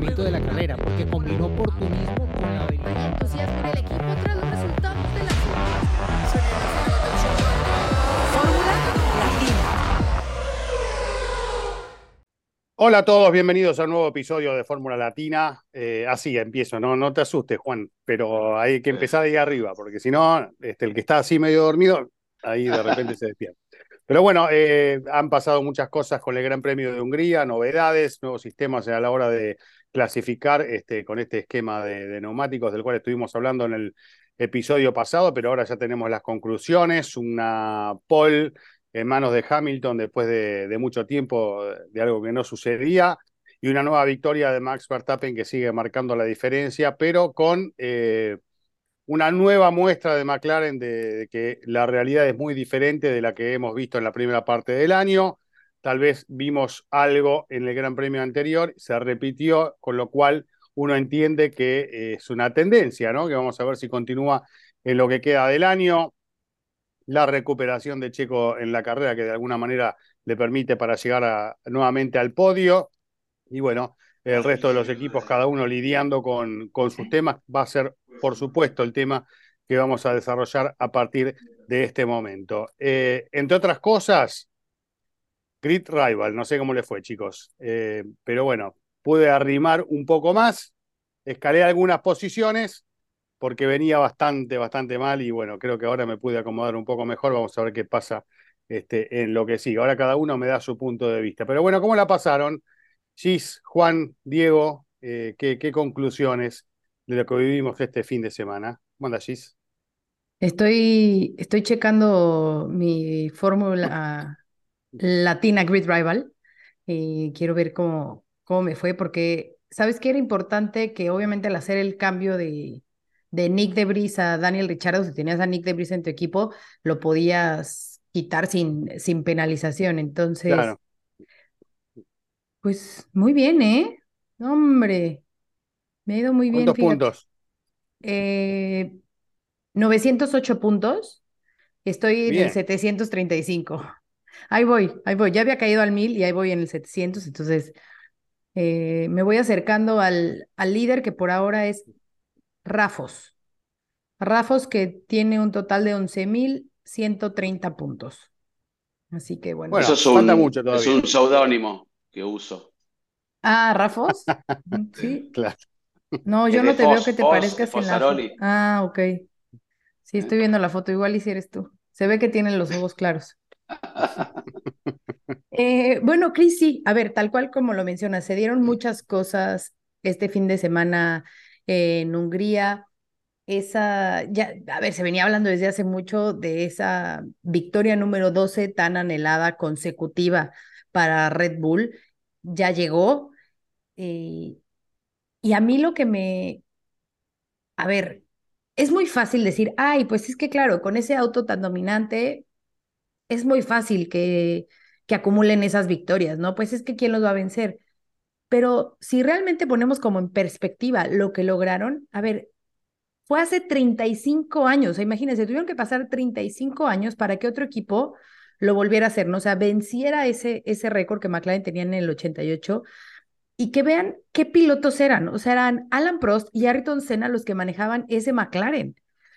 funcionamiento de la carrera, porque combinó oportunismo con la habilidad. entusiasmo en el equipo tras los resultados de la Fórmula Latina. Hola a todos, bienvenidos a un nuevo episodio de Fórmula Latina. Eh, así empiezo, no, no te asustes, Juan, pero hay que empezar ahí arriba, porque si no, este, el que está así medio dormido, ahí de repente se despierta. Pero bueno, eh, han pasado muchas cosas con el Gran Premio de Hungría, novedades, nuevos sistemas a la hora de clasificar este, con este esquema de, neumáticos del cual estuvimos hablando en el episodio pasado, pero ahora ya tenemos las conclusiones, una pole en manos de Hamilton después de, mucho tiempo de algo que no sucedía y una nueva victoria de Max Verstappen que sigue marcando la diferencia, pero con eh, una nueva muestra de McLaren de, que la realidad es muy diferente de la que hemos visto en la primera parte del año. Tal vez vimos algo en el Gran Premio anterior, se repitió, con lo cual uno entiende que es una tendencia, ¿no? Que vamos a ver si continúa en lo que queda del año la recuperación de Checo en la carrera que de alguna manera le permite para llegar a, nuevamente al podio. Y bueno, el resto de los equipos, cada uno lidiando con, con sus temas, va a ser, por supuesto, el tema que vamos a desarrollar a partir de este momento. Eh, entre otras cosas, Grid Rival, no sé cómo le fue, chicos, eh, pero bueno, pude arrimar un poco más, escalé algunas posiciones porque venía bastante, bastante mal y bueno, creo que ahora me pude acomodar un poco mejor. Vamos a ver qué pasa este, en lo que sigue. Ahora cada uno me da su punto de vista. Pero bueno, ¿cómo la pasaron? Gis, Juan, Diego, eh, ¿qué, ¿qué, conclusiones de lo que vivimos este fin de semana? Manda, Gis. Estoy, estoy checando mi fórmula latina Grid Rival y quiero ver cómo, cómo me fue porque, ¿sabes qué era importante? Que obviamente al hacer el cambio de, de Nick Debris a Daniel Richardo, si tenías a Nick Debris en tu equipo, lo podías quitar sin, sin penalización. Entonces, claro. pues muy bien, ¿eh? Hombre, me ha ido muy bien. ¿Cuántos puntos? Eh, 908 puntos. Estoy bien. en el 735. Ahí voy, ahí voy. Ya había caído al 1000 y ahí voy en el 700. Entonces, eh, me voy acercando al, al líder que por ahora es Rafos. Rafos que tiene un total de 11.130 puntos. Así que bueno. bueno eso es un, mucho es un seudónimo que uso. Ah, Rafos. sí. Claro. No, yo no te veo que te parezcas en la. Ah, ok. Sí, estoy viendo la foto. Igual y si eres tú. Se ve que tienen los ojos claros. Eh, bueno, Cris, sí. A ver, tal cual como lo mencionas, se dieron muchas cosas este fin de semana en Hungría. Esa, ya, a ver, se venía hablando desde hace mucho de esa victoria número 12 tan anhelada, consecutiva para Red Bull. Ya llegó. Eh, y a mí lo que me... A ver, es muy fácil decir, ay, pues es que claro, con ese auto tan dominante, es muy fácil que, que acumulen esas victorias, ¿no? Pues es que ¿quién los va a vencer? Pero si realmente ponemos como en perspectiva lo que lograron, a ver, fue hace 35 años, imagínense, tuvieron que pasar 35 años para que otro equipo lo volviera a hacer, ¿no? O sea, venciera ese, ese récord que McLaren tenía en el 88 y que vean qué pilotos eran, o sea, eran Alan Prost y Ayrton Senna los que manejaban ese McLaren,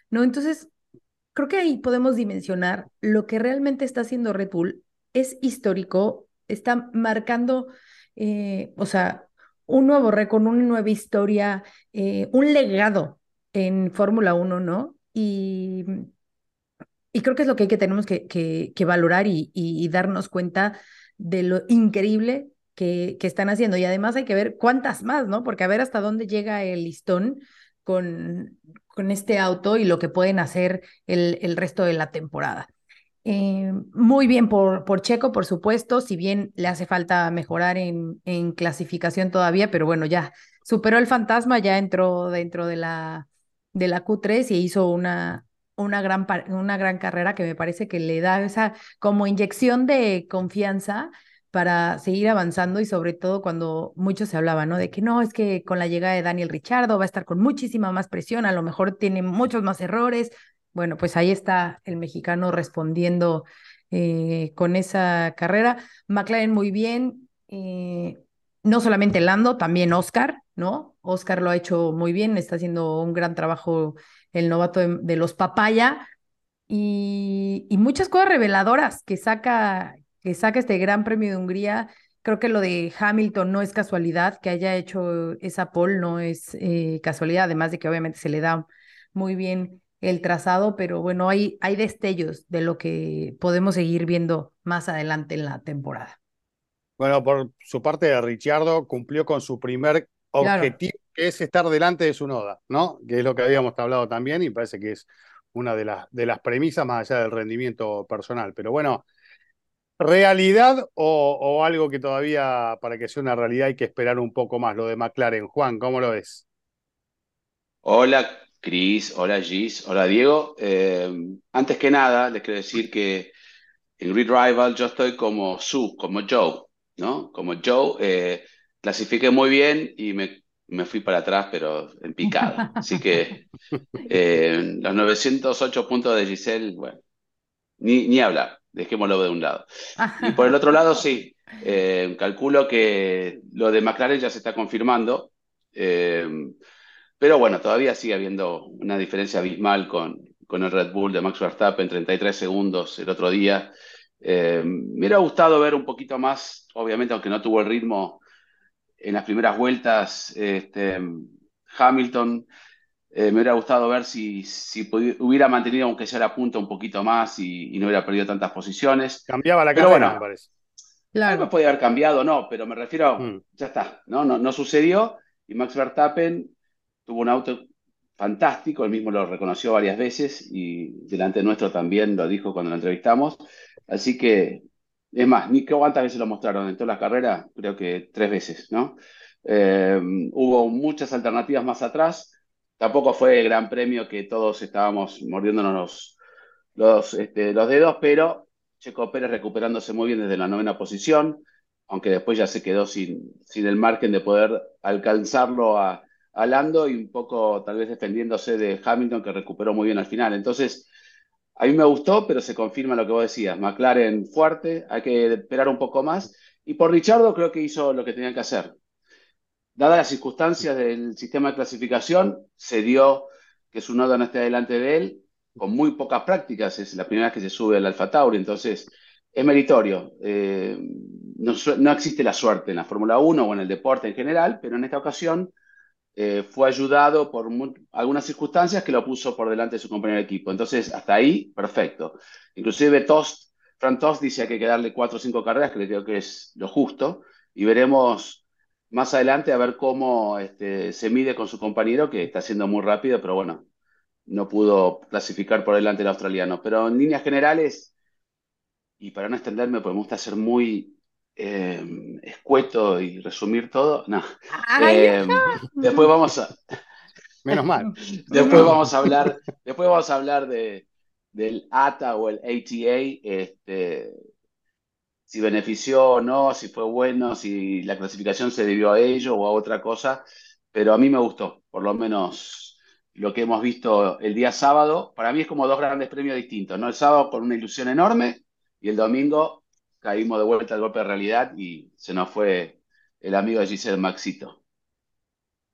¿no? Entonces, creo que ahí podemos dimensionar lo que realmente está haciendo Red Bull, es histórico, está marcando eh, o sea, un nuevo récord, una nueva historia, eh, un legado en Fórmula 1, ¿no? Y, y, creo que es lo que, hay que tenemos que, que, valorar y, y, y, darnos cuenta de lo increíble que, que, están haciendo. Y además hay que ver cuántas más, ¿no? Porque a ver hasta dónde llega el listón con, con este auto y lo que pueden hacer el, el resto de la temporada. Eh, muy bien por, por Checo, por supuesto, si bien le hace falta mejorar en, en, clasificación todavía, pero bueno, ya superó el fantasma, ya entró dentro de la, de la Q3 y hizo una, una, gran, una gran carrera que me parece que le da esa como inyección de confianza para seguir avanzando y sobre todo cuando mucho se hablaba, ¿no? De que no, es que con la llegada de Daniel Richardo va a estar con muchísima más presión, a lo mejor tiene muchos más errores, bueno, pues ahí está el mexicano respondiendo eh, con esa carrera. McLaren muy bien, eh, no solamente Lando, también Oscar, ¿no? Oscar lo ha hecho muy bien, está haciendo un gran trabajo el novato de, los Papaya y, y, muchas cosas reveladoras que saca, que saca este Gran Premio de Hungría. Creo que lo de Hamilton no es casualidad, que haya hecho esa pole no es eh, casualidad, además de que obviamente se le da muy bien el trazado, pero bueno, hay, hay destellos de lo que podemos seguir viendo más adelante en la temporada. Bueno, por su parte, Ricciardo cumplió con su primer objetivo, que es estar delante de su noda, ¿no? Que es lo que habíamos hablado también y parece que es una de las, de las premisas más allá del rendimiento personal. Pero bueno, ¿realidad o, o, algo que todavía para que sea una realidad hay que esperar un poco más? Lo de McLaren. Juan, ¿cómo lo ves? Hola, Cris. Hola, Gis. Hola, Diego. Eh, antes que nada, les quiero decir que en Rival yo estoy como Su, como Joe, ¿no? Como Joe. Eh, clasifiqué muy bien y me, me, fui para atrás, pero en picada. Así que eh, los 908 puntos de Giselle, bueno, ni, ni hablar, dejémoslo de un lado. Y por el otro lado, sí, eh, calculo que lo de McLaren ya se está confirmando. Eh, pero bueno, todavía sigue habiendo una diferencia abismal con, con el Red Bull de Max Verstappen, 33 segundos el otro día. me hubiera gustado ver un poquito más, obviamente, aunque no tuvo el ritmo en las primeras vueltas, este, Hamilton, eh, me hubiera gustado ver si, si hubiera mantenido, aunque sea la punta, un poquito más y, no hubiera perdido tantas posiciones. Cambiaba la carrera, me parece. Claro. No podía haber cambiado, no, pero me refiero, mm. ya está, ¿no? ¿no? No sucedió y Max Verstappen tuvo un auto fantástico, él mismo lo reconoció varias veces y delante nuestro también lo dijo cuando lo entrevistamos. Así que es más, ni cuántas veces lo mostraron en toda la carrera, creo que tres veces, ¿no? Eh, hubo muchas alternativas más atrás. Tampoco fue el gran premio que todos estábamos mordiéndonos los, este, los dedos, pero Checo Pérez recuperándose muy bien desde la novena posición, aunque después ya se quedó sin, el margen de poder alcanzarlo a, a Lando y un poco tal vez defendiéndose de Hamilton que recuperó muy bien al final. Entonces, a mí me gustó, pero se confirma lo que vos decías. McLaren fuerte, hay que esperar un poco más. Y por Richardo creo que hizo lo que tenía que hacer. Dadas las circunstancias del sistema de clasificación, se dio que su nodo no esté delante de él, con muy pocas prácticas. Es la primera vez que se sube al Alfa Tauri, entonces es meritorio. Eh, no, existe la suerte en la Fórmula 1 o en el deporte en general, pero en esta ocasión eh, fue ayudado por algunas circunstancias que lo puso por delante de su compañero de equipo. Entonces, hasta ahí, perfecto. Inclusive Tost, Frank Tost dice que hay que darle cuatro o cinco carreras, que creo que es lo justo, y veremos más adelante a ver cómo este, se mide con su compañero, que está siendo muy rápido, pero bueno, no pudo clasificar por delante del australiano. Pero en líneas generales, y para no extenderme, pues me gusta ser muy eh, escueto y resumir todo, no. Eh, después vamos a. Menos mal. después vamos a hablar, después vamos a hablar de, del ATA o el ATA, este, si benefició o no, si fue bueno, si la clasificación se debió a ello o a otra cosa, pero a mí me gustó, por lo menos lo que hemos visto el día sábado. Para mí es como dos grandes premios distintos, ¿no? El sábado con una ilusión enorme y el domingo caímos de vuelta al golpe de realidad y se nos fue el amigo de Giselle Maxito.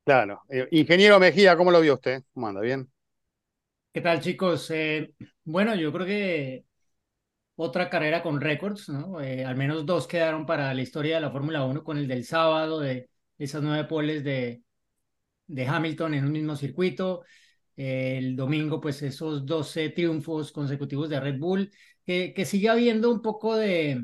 Claro. Eh, ingeniero Mejía, ¿cómo lo vio usted? ¿Cómo anda? ¿Bien? ¿Qué tal, chicos? Eh, bueno, yo creo que otra carrera con récords, ¿no? Eh, al menos dos quedaron para la historia de la Fórmula 1 con el del sábado, de esas nueve poles de, de Hamilton en un mismo circuito. el domingo, pues esos 12 triunfos consecutivos de Red Bull, que, que sigue habiendo un poco de,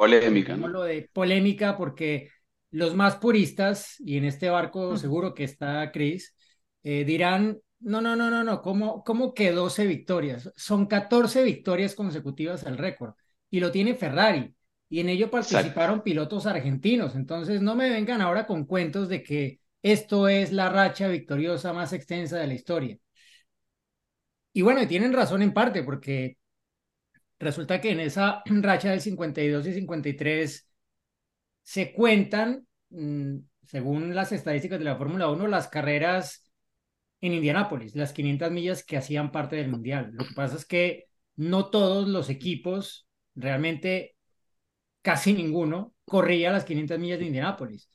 Polémica, ¿no? Lo de polémica porque los más puristas, y en este barco seguro que está Chris, eh, dirán, no, no, no, no, no, ¿cómo, ¿cómo que 12 victorias? Son 14 victorias consecutivas al récord y lo tiene Ferrari y en ello participaron pilotos argentinos, entonces no me vengan ahora con cuentos de que esto es la racha victoriosa más extensa de la historia. Y bueno, y tienen razón en parte porque Resulta que en esa racha del 52 y 53 se cuentan, mm, según las estadísticas de la Fórmula 1, las carreras en Indianápolis, las 500 millas que hacían parte del Mundial. Lo que pasa es que no todos los equipos, realmente casi ninguno, corría las 500 millas de Indianápolis.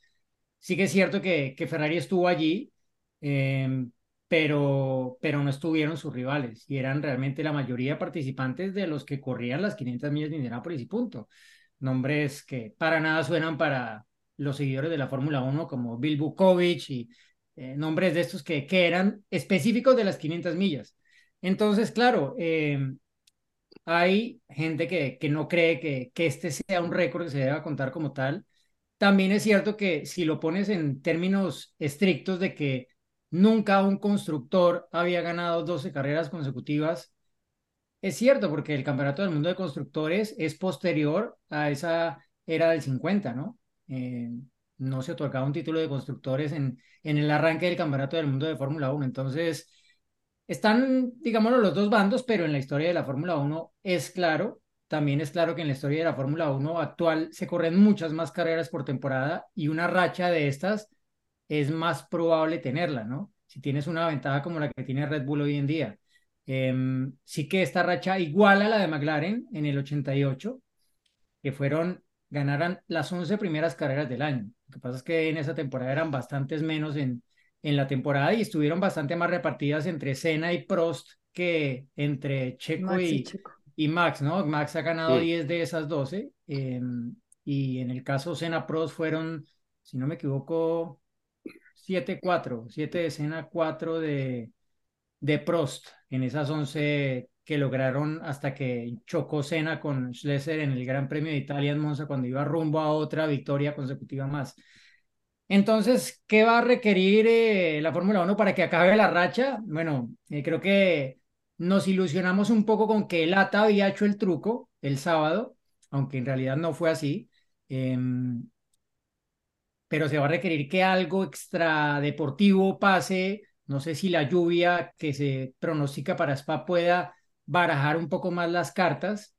sí que es cierto que, que Ferrari estuvo allí, em, pero, pero no estuvieron sus rivales y eran realmente la mayoría participantes de los que corrían las 500 millas de Indianápolis y punto. Nombres que para nada suenan para los seguidores de la Fórmula 1 como Bill Bukovic y eh, nombres de estos que, que eran específicos de las 500 millas. Entonces, claro, em, hay gente que, que no cree que, que este sea un récord que se deba contar como tal. También es cierto que si lo pones en términos estrictos de que nunca un constructor había ganado 12 carreras consecutivas, es cierto, porque el Campeonato del Mundo de Constructores es posterior a esa era del 50, ¿no? Eh, no se otorgaba un título de constructores en, en el arranque del Campeonato del Mundo de Fórmula 1. Entonces, están, digámoslo, los dos bandos, pero en la historia de la Fórmula 1 es claro, también es claro que en la historia de la Fórmula 1 actual se corren muchas más carreras por temporada y una racha de estas es más probable tenerla, ¿no? Si tienes una ventaja como la que tiene Red Bull hoy en día. Em, sí que esta racha iguala a la de McLaren en el 88, que fueron, ganaran las 11 primeras carreras del año. Lo que pasa es que en esa temporada eran bastantes menos en, en la temporada y estuvieron bastante más repartidas entre Senna y Prost que entre Checo, y, y, Max, ¿no? Max ha ganado 10 de esas 12 em, y en el caso Senna Prost fueron, si no me equivoco, 7-4, 7 de Senna, 4 de, de Prost en esas 11 que lograron hasta que chocó Senna con Schlesser en el Gran Premio de Italia en Monza cuando iba rumbo a otra victoria consecutiva más. Entonces, ¿qué va a requerir eh, la Fórmula 1 para que acabe la racha? Bueno, eh, creo que nos ilusionamos un poco con que Lata había hecho el truco el sábado, aunque en realidad no fue así. Em, pero se va a requerir que algo extra deportivo pase. No sé si la lluvia que se pronostica para Spa pueda barajar un poco más las cartas,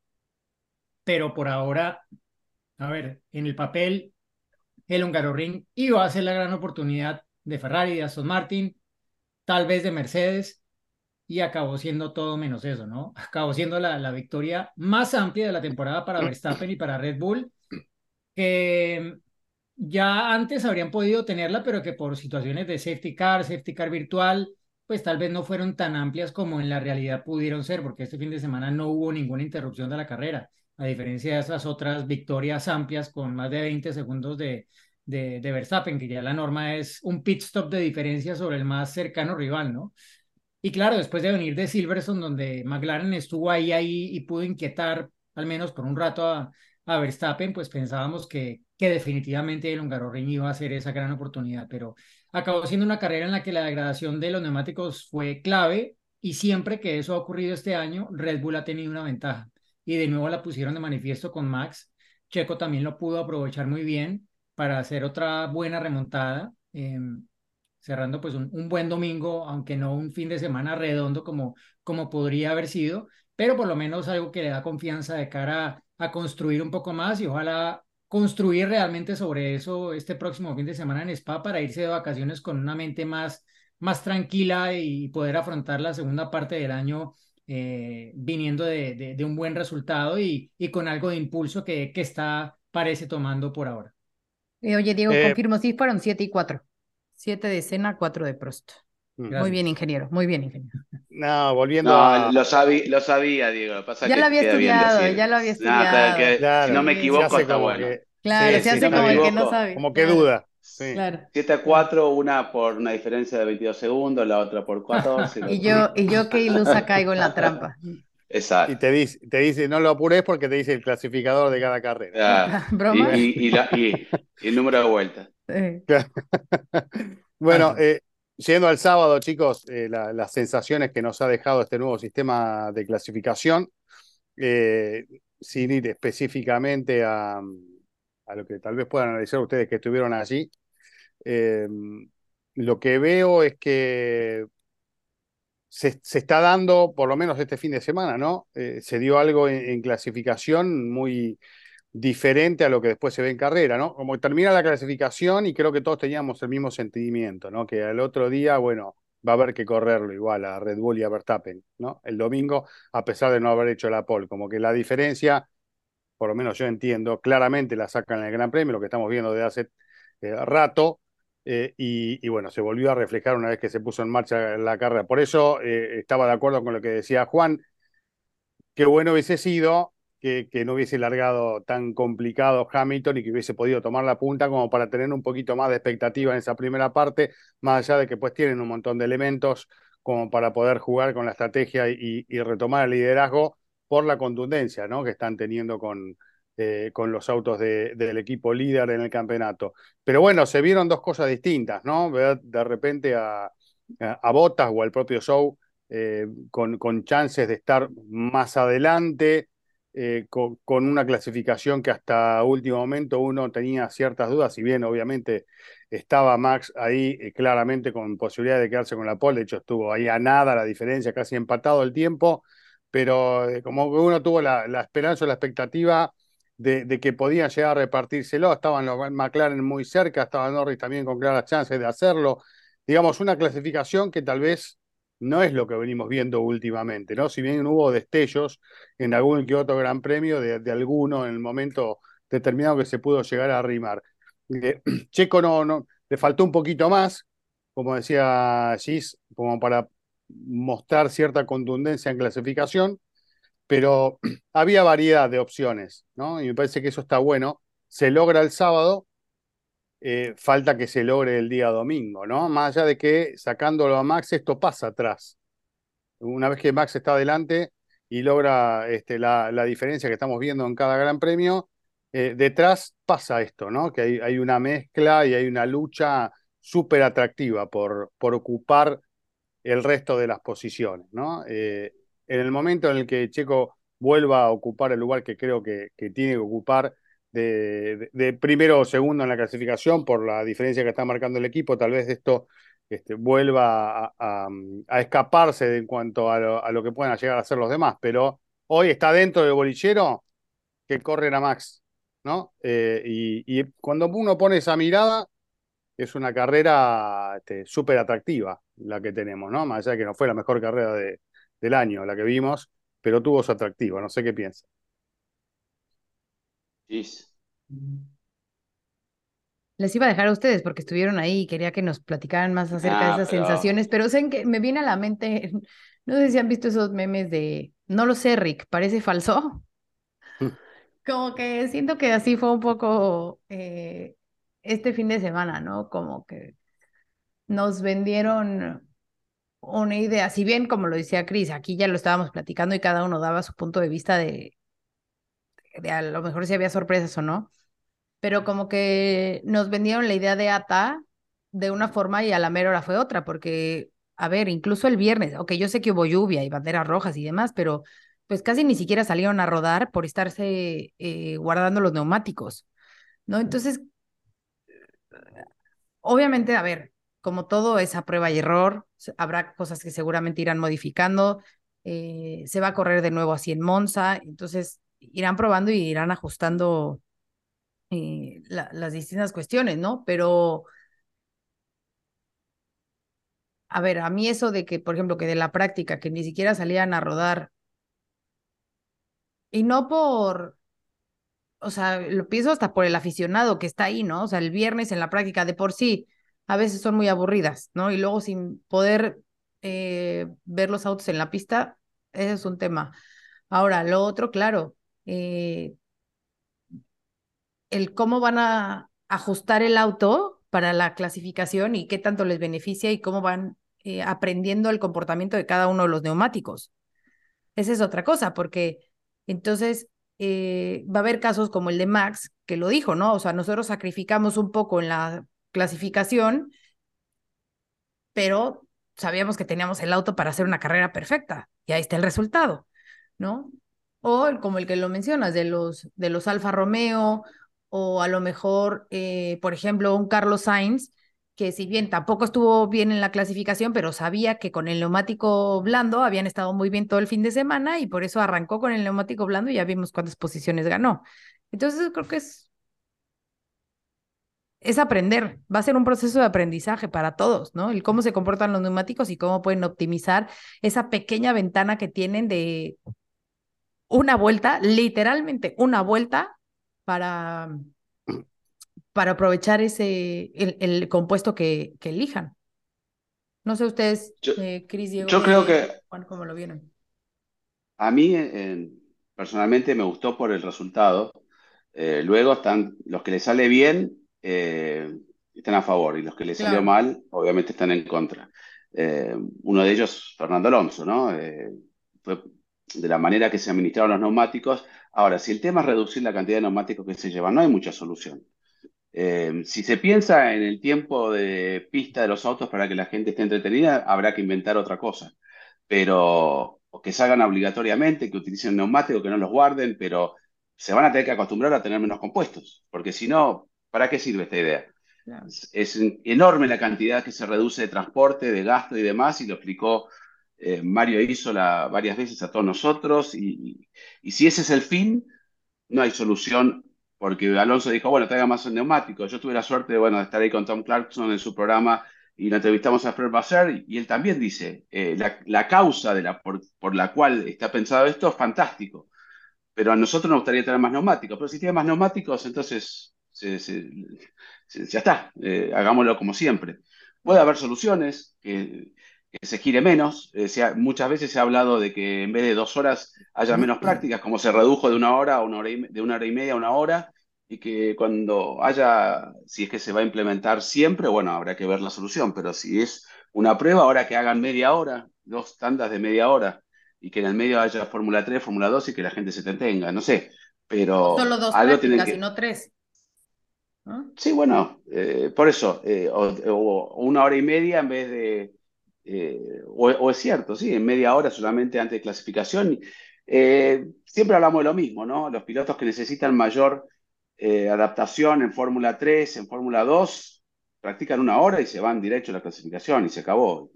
pero por ahora, a ver, en el papel el Hungaroring iba a ser la gran oportunidad de Ferrari, de Aston Martin, tal vez de Mercedes, y acabó siendo todo menos eso, ¿no? Acabó siendo la, la victoria más amplia de la temporada para Verstappen y para Red Bull, que ya antes habrían podido tenerla, pero que por situaciones de safety car, safety car virtual, pues tal vez no fueron tan amplias como en la realidad pudieron ser, porque este fin de semana no hubo ninguna interrupción de la carrera a diferencia de esas otras victorias amplias con más de 20 segundos de, de, Verstappen, que ya la norma es un pit stop de diferencia sobre el más cercano rival, ¿no? Y claro, después de venir de Silverstone, donde McLaren estuvo ahí, ahí y pudo inquietar al menos por un rato a, a Verstappen, pues pensábamos que, que definitivamente el Hungaroring iba a ser esa gran oportunidad, pero acabó siendo una carrera en la que la degradación de los neumáticos fue clave y siempre que eso ha ocurrido este año, Red Bull ha tenido una ventaja y de nuevo la pusieron de manifiesto con Max. Checo también lo pudo aprovechar muy bien para hacer otra buena remontada, em, cerrando pues un, buen domingo, aunque no un fin de semana redondo como, como podría haber sido, pero por lo menos algo que le da confianza de cara a, construir un poco más y ojalá construir realmente sobre eso este próximo fin de semana en Spa para irse de vacaciones con una mente más, más tranquila y poder afrontar la segunda parte del año eh, viniendo de, de, un buen resultado y, y, con algo de impulso que, que está, parece tomando por ahora. Eh, oye, Diego, eh, confirmo, sí, fueron 7 y 4. 7 de cena, 4 de Prost. Mm. Muy bien, ingeniero, muy bien, ingeniero. No, volviendo a... Lo, sabía, lo sabía, Diego. Pasa ya lo había estudiado, ya lo había estudiado. si no me equivoco, está bueno. claro, se hace como el que no sabe. Como que duda. Sí. Claro. 7 a 4, una por una diferencia de 22 segundos, la otra por 14. y, yo, y yo que ilusa caigo en la trampa. Exacto. Y te dice, te dice, no lo apures porque te dice el clasificador de cada carrera. ¿Broma? Y, y, el número de vueltas. bueno, eh, yendo al sábado, chicos, eh, las sensaciones que nos ha dejado este nuevo sistema de clasificación, eh, sin ir específicamente a, lo que tal vez puedan analizar ustedes que estuvieron allí, eh, lo que veo es que se, está dando, por lo menos este fin de semana, ¿no? Se dio algo en, clasificación muy diferente a lo que después se ve en carrera, ¿no? Como termina la clasificación y creo que todos teníamos el mismo sentimiento, ¿no? Que al otro día, bueno, va a haber que correrlo igual a Red Bull y a Verstappen, ¿no? El domingo, a pesar de no haber hecho la pole, como que la diferencia por lo menos yo entiendo, claramente la sacan en el Gran Premio, lo que estamos viendo de hace eh, rato, eh, y, bueno, se volvió a reflejar una vez que se puso en marcha la carrera. Por eso eh, estaba de acuerdo con lo que decía Juan. Qué bueno hubiese sido que, no hubiese largado tan complicado Hamilton y que hubiese podido tomar la punta como para tener un poquito más de expectativa en esa primera parte, más allá de que pues tienen un montón de elementos como para poder jugar con la estrategia y, retomar el liderazgo por la contundencia que están teniendo con, eh, con los autos del equipo líder en el campeonato. Pero bueno, se vieron dos cosas distintas, ¿no? de repente a, a, Botas o al propio Show eh, con, con chances de estar más adelante, eh, con, una clasificación que hasta último momento uno tenía ciertas dudas, si bien obviamente estaba Max ahí eh, claramente con posibilidad de quedarse con la pole, de hecho estuvo ahí a nada la diferencia, casi empatado el tiempo, pero eh, como que uno tuvo la, esperanza o la expectativa de, que podían llegar a repartírselo, estaban los McLaren muy cerca, estaba Norris también con claras chances de hacerlo, digamos, una clasificación que tal vez no es lo que venimos viendo últimamente, ¿no? Si bien hubo destellos en algún que otro gran premio de, alguno en el momento determinado que se pudo llegar a arrimar. Eh, Checo no, no, le faltó un poquito más, como decía Gis, como para mostrar cierta contundencia en clasificación, pero había variedad de opciones, ¿no? Y me parece que eso está bueno. Se logra el sábado, eh, falta que se logre el día domingo, ¿no? Más allá de que sacándolo a Max, esto pasa atrás. Una vez que Max está adelante y logra este, la, diferencia que estamos viendo en cada gran premio, eh, detrás pasa esto, ¿no? Que hay, una mezcla y hay una lucha súper atractiva por, por ocupar el resto de las posiciones, ¿no? Eh, en el momento en el que Checo vuelva a ocupar el lugar que creo que, que tiene que ocupar, de, primero o segundo en la clasificación por la diferencia que está marcando el equipo, tal vez esto este, vuelva a, escaparse en cuanto a lo, que puedan llegar a ser los demás, pero hoy está dentro del bolillero que corren a Max, ¿no? Eh, y, cuando uno pone esa mirada, es una carrera este, súper atractiva la que tenemos, ¿no? Más allá de que no fue la mejor carrera del año la que vimos, pero tuvo su atractivo, no sé qué piensa. Les iba a dejar a ustedes porque estuvieron ahí y quería que nos platicaran más acerca de ah, esas sensaciones, pero sé que me viene a la mente, no sé si han visto esos memes de, no lo sé, Rick, parece falso. Mm. Como que siento que así fue un poco eh, este fin de semana, ¿no? Como que nos vendieron una idea, si bien como lo decía Cris, aquí ya lo estábamos platicando y cada uno daba su punto de vista de a lo mejor si había sorpresas o no, pero como que nos vendieron la idea de ATA de una forma y a la mera hora fue otra, porque, a ver, incluso el viernes, ok, yo sé que hubo lluvia y banderas rojas y demás, pero pues casi ni siquiera salieron a rodar por estarse eh, guardando los neumáticos, ¿no? Entonces, obviamente, a ver, como todo es a prueba y error, habrá cosas que seguramente irán modificando, eh, se va a correr de nuevo así en Monza, entonces irán probando y irán ajustando eh, las distintas cuestiones, ¿no? Pero, a ver, a mí eso de que, por ejemplo, que de la práctica, que ni siquiera salían a rodar, y no por, o sea, lo pienso hasta por el aficionado que está ahí, ¿no? O sea, el viernes en la práctica de por sí, a veces son muy aburridas, ¿no? Y luego sin poder eh, ver los autos en la pista, ese es un tema. Ahora, lo otro, claro, eh, el cómo van a ajustar el auto para la clasificación y qué tanto les beneficia y cómo van eh, aprendiendo el comportamiento de cada uno de los neumáticos. Esa es otra cosa, porque entonces eh, va a haber casos como el de Max, que lo dijo, ¿no? O sea, nosotros sacrificamos un poco en la clasificación, pero sabíamos que teníamos el auto para hacer una carrera perfecta y ahí está el resultado, ¿no? O como el que lo mencionas, de los, de los Alfa Romeo, o a lo mejor, eh, por ejemplo, un Carlos Sainz, que si bien tampoco estuvo bien en la clasificación, pero sabía que con el neumático blando habían estado muy bien todo el fin de semana y por eso arrancó con el neumático blando y ya vimos cuántas posiciones ganó. Entonces creo que es, es aprender, va a ser un proceso de aprendizaje para todos, ¿no? El cómo se comportan los neumáticos y cómo pueden optimizar esa pequeña ventana que tienen de una vuelta, literalmente una vuelta para, para aprovechar ese, el, el compuesto que, que, elijan. No sé ustedes, yo, eh, Cris, Diego, yo creo que Juan, ¿cómo lo vieron? A mí eh, personalmente me gustó por el resultado. Eh, luego están los que le sale bien, eh, están a favor, y los que le Claro. salió mal, obviamente están en contra. Eh, uno de ellos, Fernando Alonso, ¿no? Eh, fue de la manera que se administraron los neumáticos. Ahora, si el tema es reducir la cantidad de neumáticos que se llevan, no hay mucha solución. Eh, si se piensa en el tiempo de pista de los autos para que la gente esté entretenida, habrá que inventar otra cosa. Pero, que salgan obligatoriamente, que utilicen neumáticos, que no los guarden, pero se van a tener que acostumbrar a tener menos compuestos, porque si no, ¿para qué sirve esta idea? Es enorme la cantidad que se reduce de transporte, de gasto y demás, y lo explicó eh, Mario Isola varias veces a todos nosotros, y, si ese es el fin, no hay solución porque Alonso dijo, bueno, traiga más neumáticos. Yo tuve la suerte de, bueno, de estar ahí con Tom Clarkson en su programa y lo entrevistamos a Fred Basser y él también dice, eh, la, causa de la, por, la cual está pensado esto es fantástico, pero a nosotros nos gustaría tener más neumáticos, pero si tiene más neumáticos, entonces ya está, eh, hagámoslo como siempre. Puede haber soluciones, que se gire menos, eh, se ha, muchas veces se ha hablado de que en vez de dos horas haya menos prácticas, como se redujo de una hora a una hora y, de una hora y media a una hora, y que cuando haya, si es que se va a implementar siempre, bueno, habrá que ver la solución, pero si es una prueba, ahora que hagan media hora, dos tandas de media hora, y que en el medio haya Fórmula 3, Fórmula 2 y que la gente se entretenga, no sé, pero Solo dos algo prácticas que... y no tres. Sí, bueno, eh, por eso, eh, o, o, una hora y media en vez de... Eh, o, es cierto, sí, en media hora solamente antes de clasificación. Eh, siempre hablamos de lo mismo, ¿no? Los pilotos que necesitan mayor eh, adaptación en Fórmula 3, en Fórmula 2, practican una hora y se van directo a la clasificación y se acabó.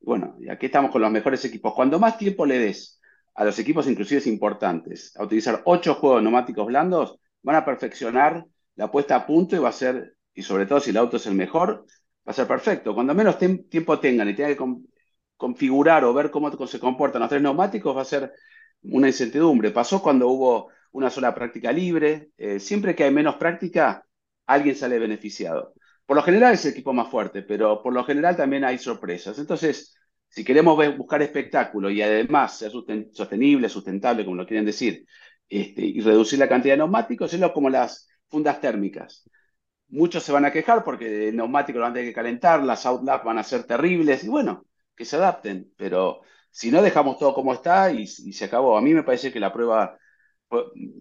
Bueno, y aquí estamos con los mejores equipos. Cuando más tiempo le des a los equipos, inclusive importantes, a utilizar ocho juegos neumáticos blandos, van a perfeccionar la puesta a punto y va a ser, y sobre todo si el auto es el mejor, va a ser perfecto. Cuando menos tiempo tengan y tengan que con configurar o ver cómo se comportan los tres neumáticos, va a ser una incertidumbre. Pasó cuando hubo una sola práctica libre. Eh, siempre que hay menos práctica, alguien sale beneficiado. Por lo general es el equipo más fuerte, pero por lo general también hay sorpresas. Entonces, si queremos buscar espectáculo y además ser sostenible, sustentable, como lo quieren decir, este, y reducir la cantidad de neumáticos, es como las fundas térmicas. Muchos se van a quejar porque el neumático lo van a tener que calentar, las outlap van a ser terribles, y bueno, que se adapten, pero si no dejamos todo como está y, y se acabó. A mí me parece que la prueba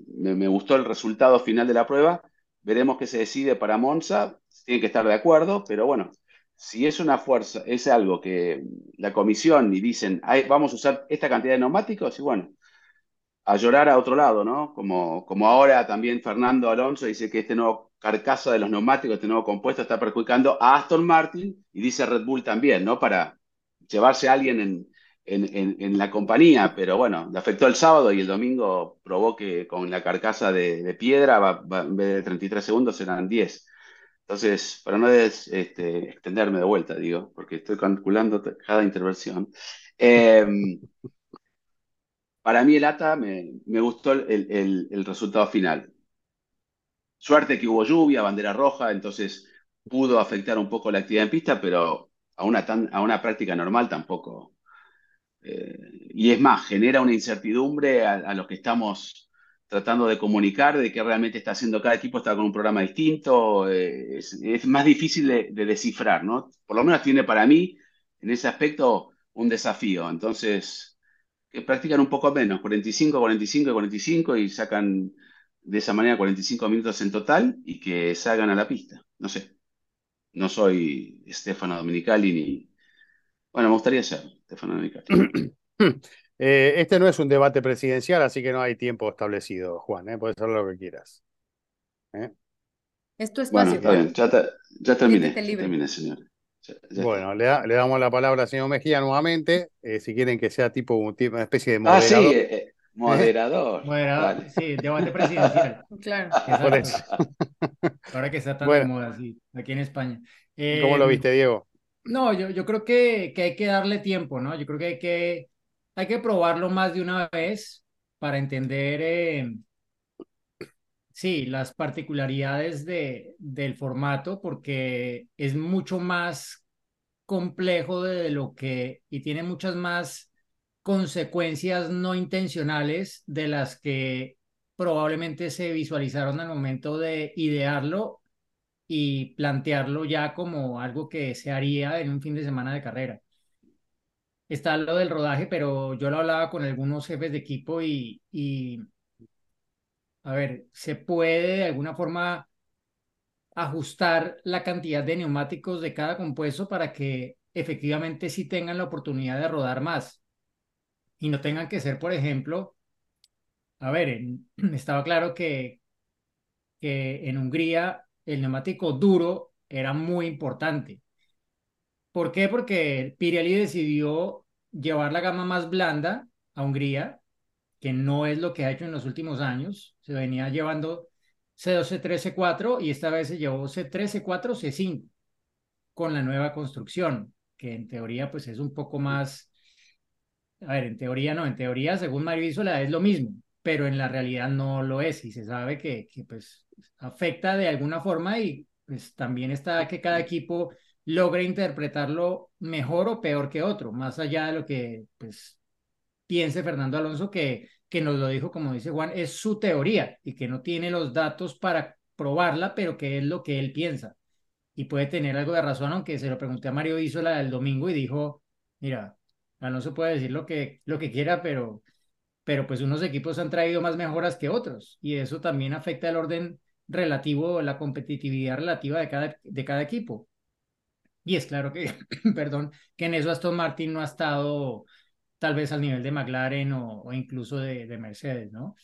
me, me, gustó el resultado final de la prueba. Veremos qué se decide para Monza. Tienen que estar de acuerdo, pero bueno, si es una fuerza, es algo que la comisión y dicen, vamos a usar esta cantidad de neumáticos, y bueno, a llorar a otro lado, ¿no? Como, como ahora también Fernando Alonso dice que este nuevo carcasa de los neumáticos, este nuevo compuesto está perjudicando a Aston Martin y dice Red Bull también, ¿no? Para llevarse a alguien en, en, en, la compañía, pero bueno, le afectó el sábado y el domingo probó que con la carcasa de, de piedra, va, va, en vez de 33 segundos eran 10. Entonces, para no des, este, extenderme de vuelta, digo, porque estoy calculando cada intervención. Eh, para mí el ATA me, gustó el, resultado final. Suerte que hubo lluvia, bandera roja, entonces pudo afectar un poco la actividad en pista, pero a una, a una práctica normal tampoco, eh, y es más, genera una incertidumbre a, a, los que estamos tratando de comunicar de qué realmente está haciendo cada equipo, está con un programa distinto, eh, es, es, más difícil de, de, descifrar, ¿no? Por lo menos tiene para mí, en ese aspecto, un desafío. Entonces, que practican un poco menos, 45, 45 y 45 y sacan de esa manera 45 minutos en total y que salgan a la pista. No sé, no soy Stefano Dominicali ni... Bueno, me gustaría ser Stefano Dominicali. Eh, este no es un debate presidencial, así que no hay tiempo establecido, Juan. ¿eh? Puedes hacer lo que quieras. ¿eh? Es tu Bueno, espacio. está bien, ya, te- ya terminé. Terminé, señor. Bueno, le, da- le damos la palabra al señor Mejía nuevamente. eh, si quieren que sea tipo, un tipo- una especie de está. Ah, sí, moderador. eh, eh, moderador. Bueno, Dale. sí, debate presidencial. Claro. Por eso. Ahora que está tan Bueno. de moda, sí, aquí en España. ¿Cómo lo Eh, viste, Diego? No, yo, yo creo que, que hay que darle tiempo, ¿no? Yo creo que hay que, hay que probarlo más de una vez para entender eh, Sí, las particularidades de, del formato, porque es mucho más complejo de lo que, y tiene muchas más consecuencias no intencionales de las que probablemente se visualizaron al momento de idearlo y plantearlo ya como algo que se haría en un fin de semana de carrera. Está lo del rodaje, pero yo lo hablaba con algunos jefes de equipo y, y a ver, se puede de alguna forma ajustar la cantidad de neumáticos de cada compuesto para que efectivamente sí tengan la oportunidad de rodar más y no tengan que ser, por ejemplo, a ver, estaba claro que, en Hungría el neumático duro era muy importante. ¿Por qué? Porque Pirelli decidió llevar la gama más blanda a Hungría que no es lo que ha hecho en los últimos años. Se venía llevando C2, C3, C4 y esta vez se llevó C3, C4, C5 con la nueva construcción, que en teoría pues es un poco más, a ver, en teoría no, en teoría según Mario Isola es lo mismo, pero en la realidad no lo es y se sabe que, que pues afecta de alguna forma y pues también está que cada equipo logre interpretarlo mejor o peor que otro, más allá de lo que pues piense Fernando Alonso que, que nos lo dijo, como dice Juan, es su teoría y que no tiene los datos para probarla, pero que es lo que él piensa. Y puede tener algo de razón, aunque se lo pregunté a Mario Isola del domingo y dijo, mira, Alonso puede decir lo que, lo que quiera, pero, pero pues unos equipos han traído más mejoras que otros y eso también afecta el orden relativo, la competitividad relativa de cada, de cada equipo. Y es claro que, perdón, que en eso Aston Martin no ha estado tal vez al nivel de McLaren o, incluso de, Mercedes, ¿no?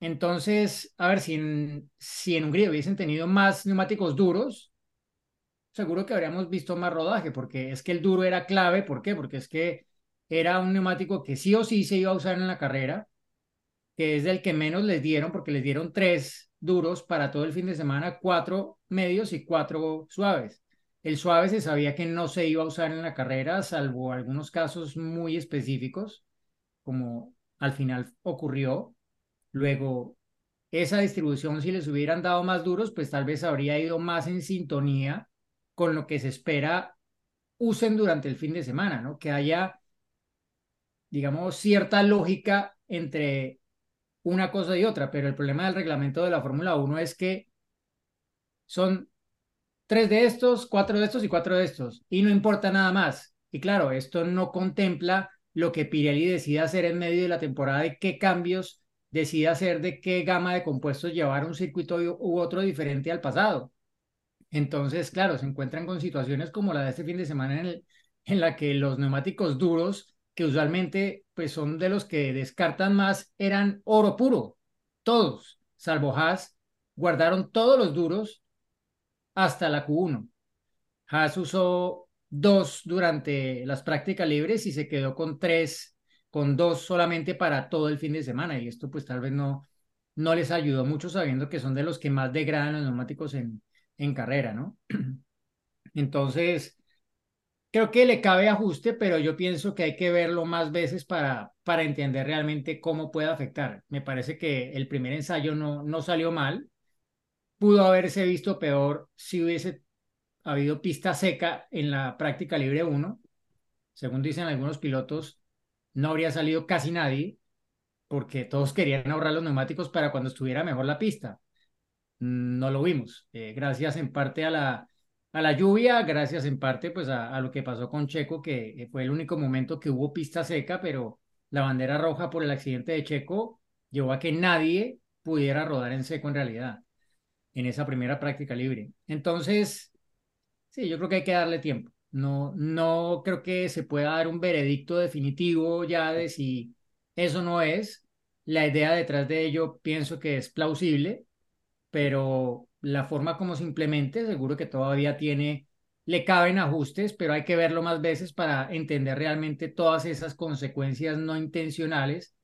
Entonces, a ver, si en, si en Hungría hubiesen tenido más neumáticos duros, seguro que habríamos visto más rodaje, porque es que el duro era clave, ¿por qué? Porque es que era un neumático que sí o sí se iba a usar en la carrera, que es del que menos les dieron, porque les dieron tres duros para todo el fin de semana, cuatro medios y cuatro suaves. El suave se sabía que no se iba a usar en la carrera, salvo algunos casos muy específicos, como al final ocurrió. Luego, esa distribución, si les hubieran dado más duros, pues tal vez habría ido más en sintonía con lo que se espera usen durante el fin de semana, ¿no? Que haya, digamos, cierta lógica entre una cosa y otra, pero el problema del reglamento de la Fórmula 1 es que son tres de estos, cuatro de estos y cuatro de estos. Y no importa nada más. Y claro, esto no contempla lo que Pirelli decida hacer en medio de la temporada, de qué cambios decide hacer, de qué gama de compuestos llevar un circuito u otro diferente al pasado. Entonces, claro, se encuentran con situaciones como la de este fin de semana en, el, en la que los neumáticos duros, que usualmente pues son de los que descartan más, eran oro puro. Todos, salvo Haas, guardaron todos los duros hasta la Q1. Haas usó dos durante las prácticas libres y se quedó con tres, con dos solamente para todo el fin de semana. Y esto pues tal vez no, no les ayudó mucho sabiendo que son de los que más degradan los neumáticos en, en carrera, ¿no? Entonces, creo que le cabe ajuste, pero yo pienso que hay que verlo más veces para, para entender realmente cómo puede afectar. Me parece que el primer ensayo no, no salió mal, pudo haberse visto peor si hubiese habido pista seca en la práctica libre 1. Según dicen algunos pilotos, no habría salido casi nadie porque todos querían ahorrar los neumáticos para cuando estuviera mejor la pista. No lo vimos, eh, gracias en parte a la, a la lluvia, gracias en parte pues a, a, lo que pasó con Checo, que fue el único momento que hubo pista seca, pero la bandera roja por el accidente de Checo llevó a que nadie pudiera rodar en seco en realidad en esa primera práctica libre. Entonces, sí, yo creo que hay que darle tiempo. No, no creo que se pueda dar un veredicto definitivo ya de si eso no es. La idea detrás de ello pienso que es plausible, pero la forma como se implemente seguro que todavía tiene, le caben ajustes, pero hay que verlo más veces para entender realmente todas esas consecuencias no intencionales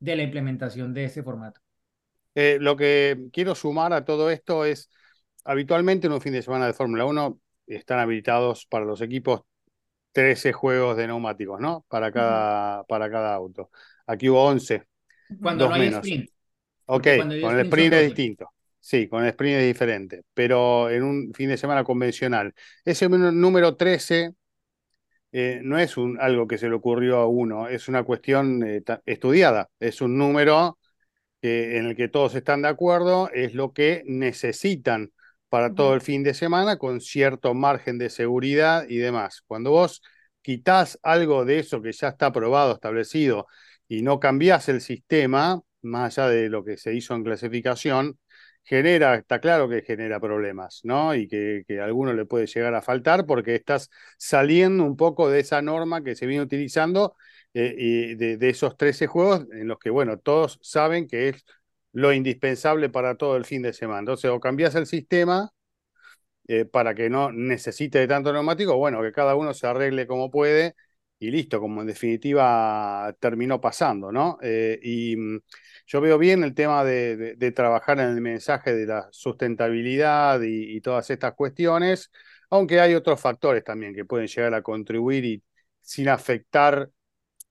de la implementación de este formato. Eh, lo que quiero sumar a todo esto es, habitualmente en un fin de semana de Fórmula 1 están habilitados para los equipos 13 juegos de neumáticos, ¿no? Para cada, para cada auto. Aquí hubo 11. Cuando no hay sprint. Ok, con el sprint es distinto. Sí, con el sprint es diferente, pero en un fin de semana convencional. Ese número 13 eh, no es un, algo que se le ocurrió a uno, es una cuestión eh, estudiada, es un número en el que todos están de acuerdo, es lo que necesitan para todo el fin de semana con cierto margen de seguridad y demás. Cuando vos quitas algo de eso que ya está aprobado, establecido, y no cambias el sistema, más allá de lo que se hizo en clasificación, genera, está claro que genera problemas, ¿no? Y que, a alguno le puede llegar a faltar porque estás saliendo un poco de esa norma que se viene utilizando eh, y de, esos 13 juegos en los que, bueno, todos saben que es lo indispensable para todo el fin de semana. Entonces, o cambias el sistema eh, para que no necesite de tanto neumático, bueno, que cada uno se arregle como puede y listo, como en definitiva terminó pasando, ¿no? Eh, y mm, yo veo bien el tema de, trabajar en el mensaje de la sustentabilidad y, todas estas cuestiones, aunque hay otros factores también que pueden llegar a contribuir y sin afectar.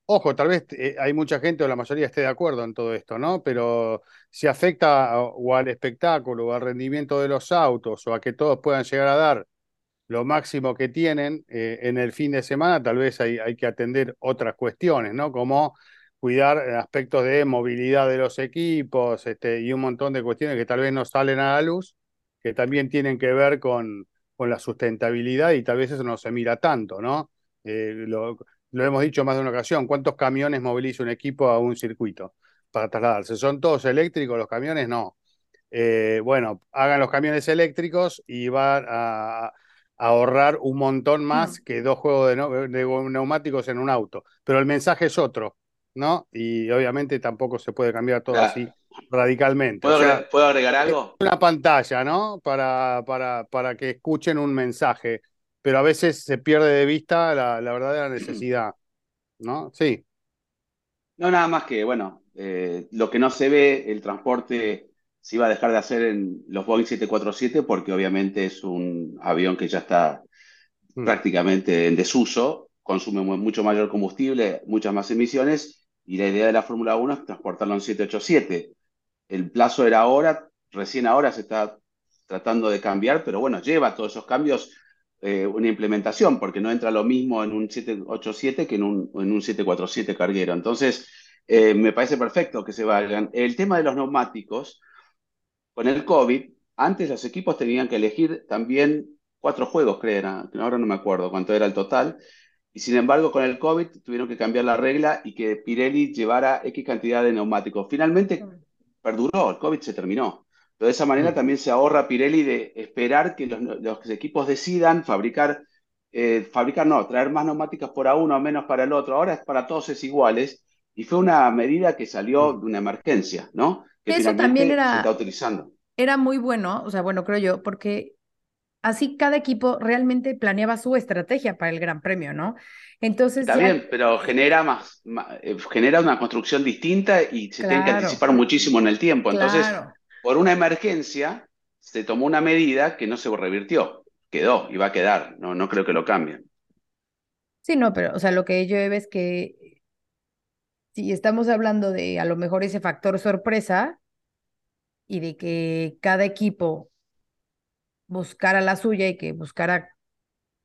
Ojo, tal vez eh, hay mucha gente o la mayoría esté de acuerdo en todo esto, ¿no? Pero si afecta o al espectáculo o al rendimiento de los autos o a que todos puedan llegar a dar lo máximo que tienen eh, en el fin de semana, tal vez hay, que atender otras cuestiones, ¿no? Como cuidar aspectos de movilidad de los equipos este, y un montón de cuestiones que tal vez no salen a la luz, que también tienen que ver con, con la sustentabilidad y tal vez eso no se mira tanto, ¿no? Eh, lo, hemos dicho más de una ocasión, ¿cuántos camiones moviliza un equipo a un circuito para trasladarse? ¿Son todos eléctricos los camiones? No. Eh, bueno, hagan los camiones eléctricos y van a, ahorrar un montón más que dos juegos de, neumáticos en un auto. Pero el mensaje es otro. ¿no? Y obviamente tampoco se puede cambiar todo así radicalmente. ¿Puedo, agregar, algo? Una pantalla, ¿no? Para, para, para que escuchen un mensaje, pero a veces se pierde de vista la, la verdadera necesidad, ¿no? Sí. No, nada más que, bueno, eh, lo que no se ve, el transporte se iba a dejar de hacer en los Boeing 747 porque obviamente es un avión que ya está mm. prácticamente en desuso, consume mucho mayor combustible, muchas más emisiones y la idea de la Fórmula 1 es transportarlo en 787. El plazo era ahora, recién ahora se está tratando de cambiar, pero bueno, lleva todos esos cambios eh, una implementación, porque no entra lo mismo en un 787 que en un, en un 747 carguero. Entonces, eh, me parece perfecto que se valgan. El tema de los neumáticos, con el COVID, antes los equipos tenían que elegir también cuatro juegos, creo, ahora no me acuerdo cuánto era el total, y sin embargo, con el COVID tuvieron que cambiar la regla y que Pirelli llevara X cantidad de neumáticos. Finalmente perduró, el COVID se terminó. Pero de esa manera mm. también se ahorra Pirelli de esperar que los, equipos decidan fabricar, eh, fabricar no, traer más neumáticos por a uno o menos para el otro. Ahora es para todos es iguales. Y fue una medida que salió mm. de una emergencia, ¿no? Que Eso también era, se está utilizando. Era muy bueno, o sea, bueno, creo yo, porque así cada equipo realmente planeaba su estrategia para el Gran Premio, ¿no? Entonces. Está bien, pero genera más, eh, genera una construcción distinta y se tiene que anticipar muchísimo en el tiempo. Entonces, por una emergencia, se tomó una medida que no se revirtió. Quedó y va a quedar. No, no creo que lo cambien. Sí, no, pero, o sea, lo que yo veo es que si estamos hablando de a lo mejor ese factor sorpresa y de que cada equipo buscara la suya y que buscara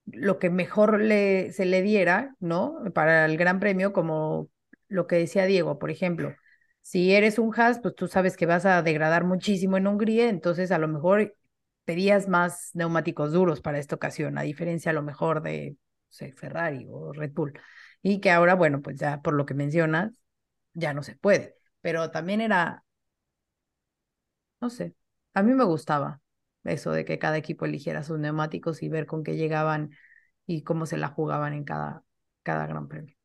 lo que mejor le, se le diera, ¿no? Para el Gran Premio, como lo que decía Diego, por ejemplo. Si eres un Haas, pues tú sabes que vas a degradar muchísimo en Hungría, entonces a lo mejor pedías más neumáticos duros para esta ocasión, a diferencia a lo mejor de Ferrari o Red Bull. Y que ahora, bueno, pues ya por lo que mencionas, ya no se puede. Pero también era, no sé, a mí me gustaba eso de que cada equipo eligiera sus neumáticos y ver con qué llegaban y cómo se la jugaban en cada, cada gran premio.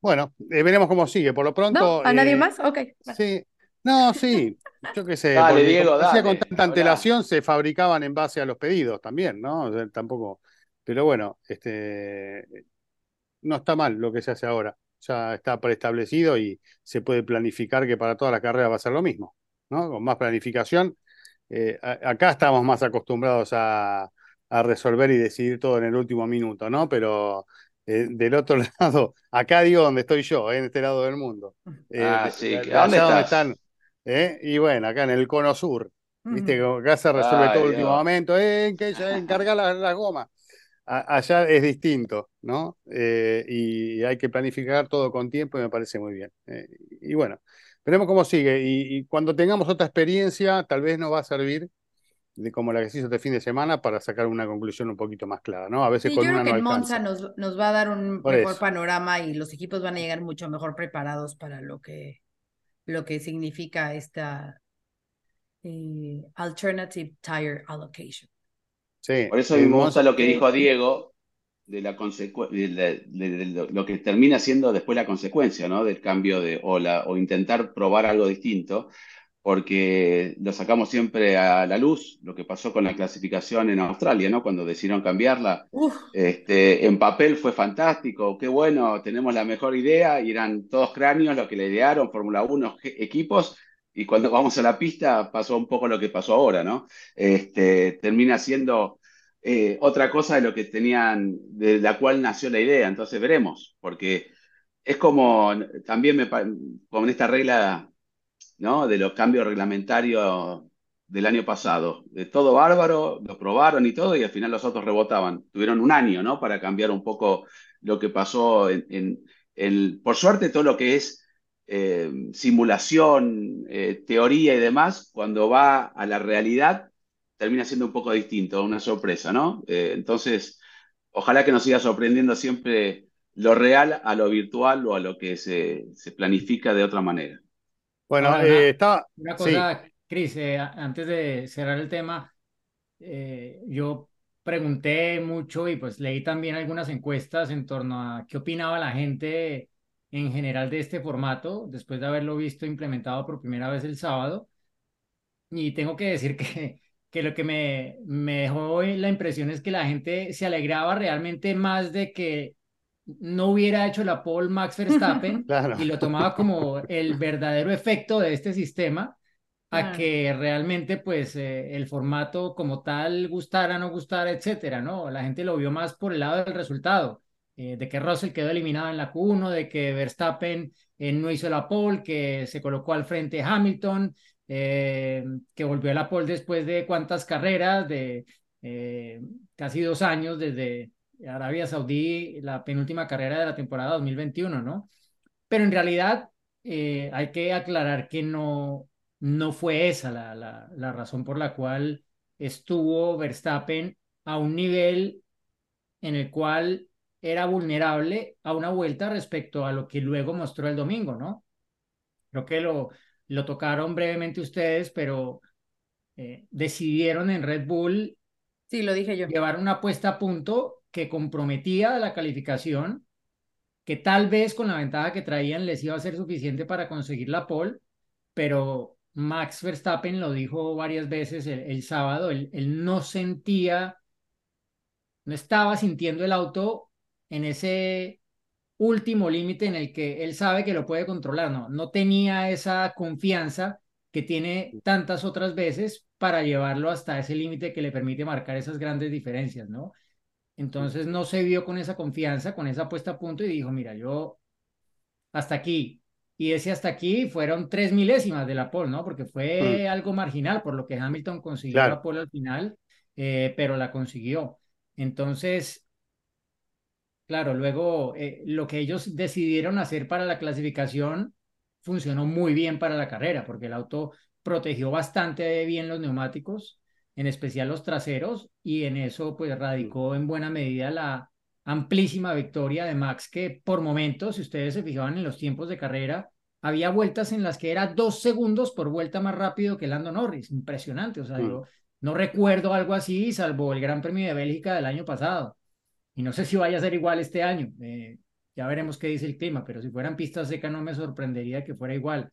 Bueno, eh, veremos cómo sigue. Por lo pronto. ¿A nadie eh, más? Ok. Sí. No, sí. Yo qué sé. Dale, Diego, dale, con tanta antelación se fabricaban en base a los pedidos también, ¿no? tampoco. Pero bueno, este no está mal lo que se hace ahora. Ya está preestablecido y se puede planificar que para toda la carrera va a ser lo mismo, ¿no? Con más planificación eh, acá estamos más acostumbrados a, resolver y decidir todo en el último minuto, ¿no? Pero eh, del otro lado, acá digo donde estoy yo, en este lado del mundo. ah, sí, ¿dónde están? Y bueno, acá en el cono sur. Viste, acá se resuelve todo el último momento, eh, que encarga las la gomas. Allá es distinto, ¿no? y hay que planificar todo con tiempo y me parece muy bien. y bueno, veremos cómo sigue. Y, cuando tengamos otra experiencia, tal vez nos va a servir de como la que se hizo este fin de semana para sacar una conclusión un poquito más clara, ¿no? A veces con yo una creo que no Monza nos, nos, va a dar un mejor panorama y los equipos van a llegar mucho mejor preparados para lo que, lo que significa esta eh, Alternative Tire Allocation. Sí, Por eso me gusta lo que dijo Diego, de, la de, lo que termina siendo después la consecuencia, ¿no? Del cambio de, o, o intentar probar algo distinto, porque lo sacamos siempre a la luz, lo que pasó con la clasificación en Australia, ¿no? Cuando decidieron cambiarla. Este, en papel fue fantástico, qué bueno, tenemos la mejor idea, y eran todos cráneos los que le idearon, Fórmula 1 equipos, y cuando vamos a la pista pasó un poco lo que pasó ahora, ¿no? Este, termina siendo eh, otra cosa de lo que tenían, de la cual nació la idea. Entonces veremos, porque es como también me, con esta regla ¿no? de los cambios reglamentarios del año pasado. De todo bárbaro, lo probaron y todo, y al final los otros rebotaban. Tuvieron un año ¿no? para cambiar un poco lo que pasó en, en, por suerte, todo lo que es eh, simulación, eh, teoría y demás, cuando va a la realidad, termina siendo un poco distinto, una sorpresa, ¿no? Eh, entonces, ojalá que nos siga sorprendiendo siempre lo real a lo virtual o a lo que se, se planifica de otra manera. Bueno, eh, está... Una cosa, Cris, eh, antes de cerrar el tema, yo pregunté mucho y pues leí también algunas encuestas en torno a qué opinaba la gente en general de este formato, después de haberlo visto implementado por primera vez el sábado. Y tengo que decir que que lo que me, me dejó la impresión es que la gente se alegraba realmente más de que no hubiera hecho la pole Max Verstappen y lo tomaba como el verdadero efecto de este sistema a que realmente pues eh, el formato como tal gustara, no gustara, etcétera, ¿no? La gente lo vio más por el lado del resultado, eh, de que Russell quedó eliminado en la Q1, de que Verstappen eh, no hizo la pole, que se colocó al frente Hamilton, eh, que volvió a la pole después de cuántas carreras, de eh, casi dos años desde Arabia Saudí, la penúltima carrera de la temporada 2021, ¿no? Pero en realidad eh, hay que aclarar que no, no fue esa la, la, la razón por la cual estuvo Verstappen a un nivel en el cual era vulnerable a una vuelta respecto a lo que luego mostró el domingo, ¿no? Creo que lo, lo tocaron brevemente ustedes, pero eh, decidieron en Red Bull sí, lo dije yo. llevar una puesta a punto que comprometía la calificación, que tal vez con la ventaja que traían les iba a ser suficiente para conseguir la pole, pero Max Verstappen lo dijo varias veces el, sábado, él, él no sentía, no estaba sintiendo el auto en ese último límite en el que él sabe que lo puede controlar, no, no tenía esa confianza que tiene tantas otras veces para llevarlo hasta ese límite que le permite marcar esas grandes diferencias, ¿no? Entonces no se vio con esa confianza, con esa puesta a punto y dijo, mira, yo hasta aquí. Y ese hasta aquí fueron tres milésimas de la pole, ¿no? Porque fue mm. algo marginal, por lo que Hamilton consiguió la pole al final, eh, pero la consiguió. Entonces, Claro, luego eh, lo que ellos decidieron hacer para la clasificación funcionó muy bien para la carrera, porque el auto protegió bastante bien los neumáticos, en especial los traseros, y en eso pues radicó en buena medida la amplísima victoria de Max, que por momentos, si ustedes se fijaban en los tiempos de carrera, había vueltas en las que era dos segundos por vuelta más rápido que Lando Norris, impresionante, o sea, yo no recuerdo algo así, salvo el Gran Premio de Bélgica del año pasado. Y no sé si vaya a ser igual este año. Eh, ya veremos qué dice el clima, pero si fueran pistas secas no me sorprendería que fuera igual.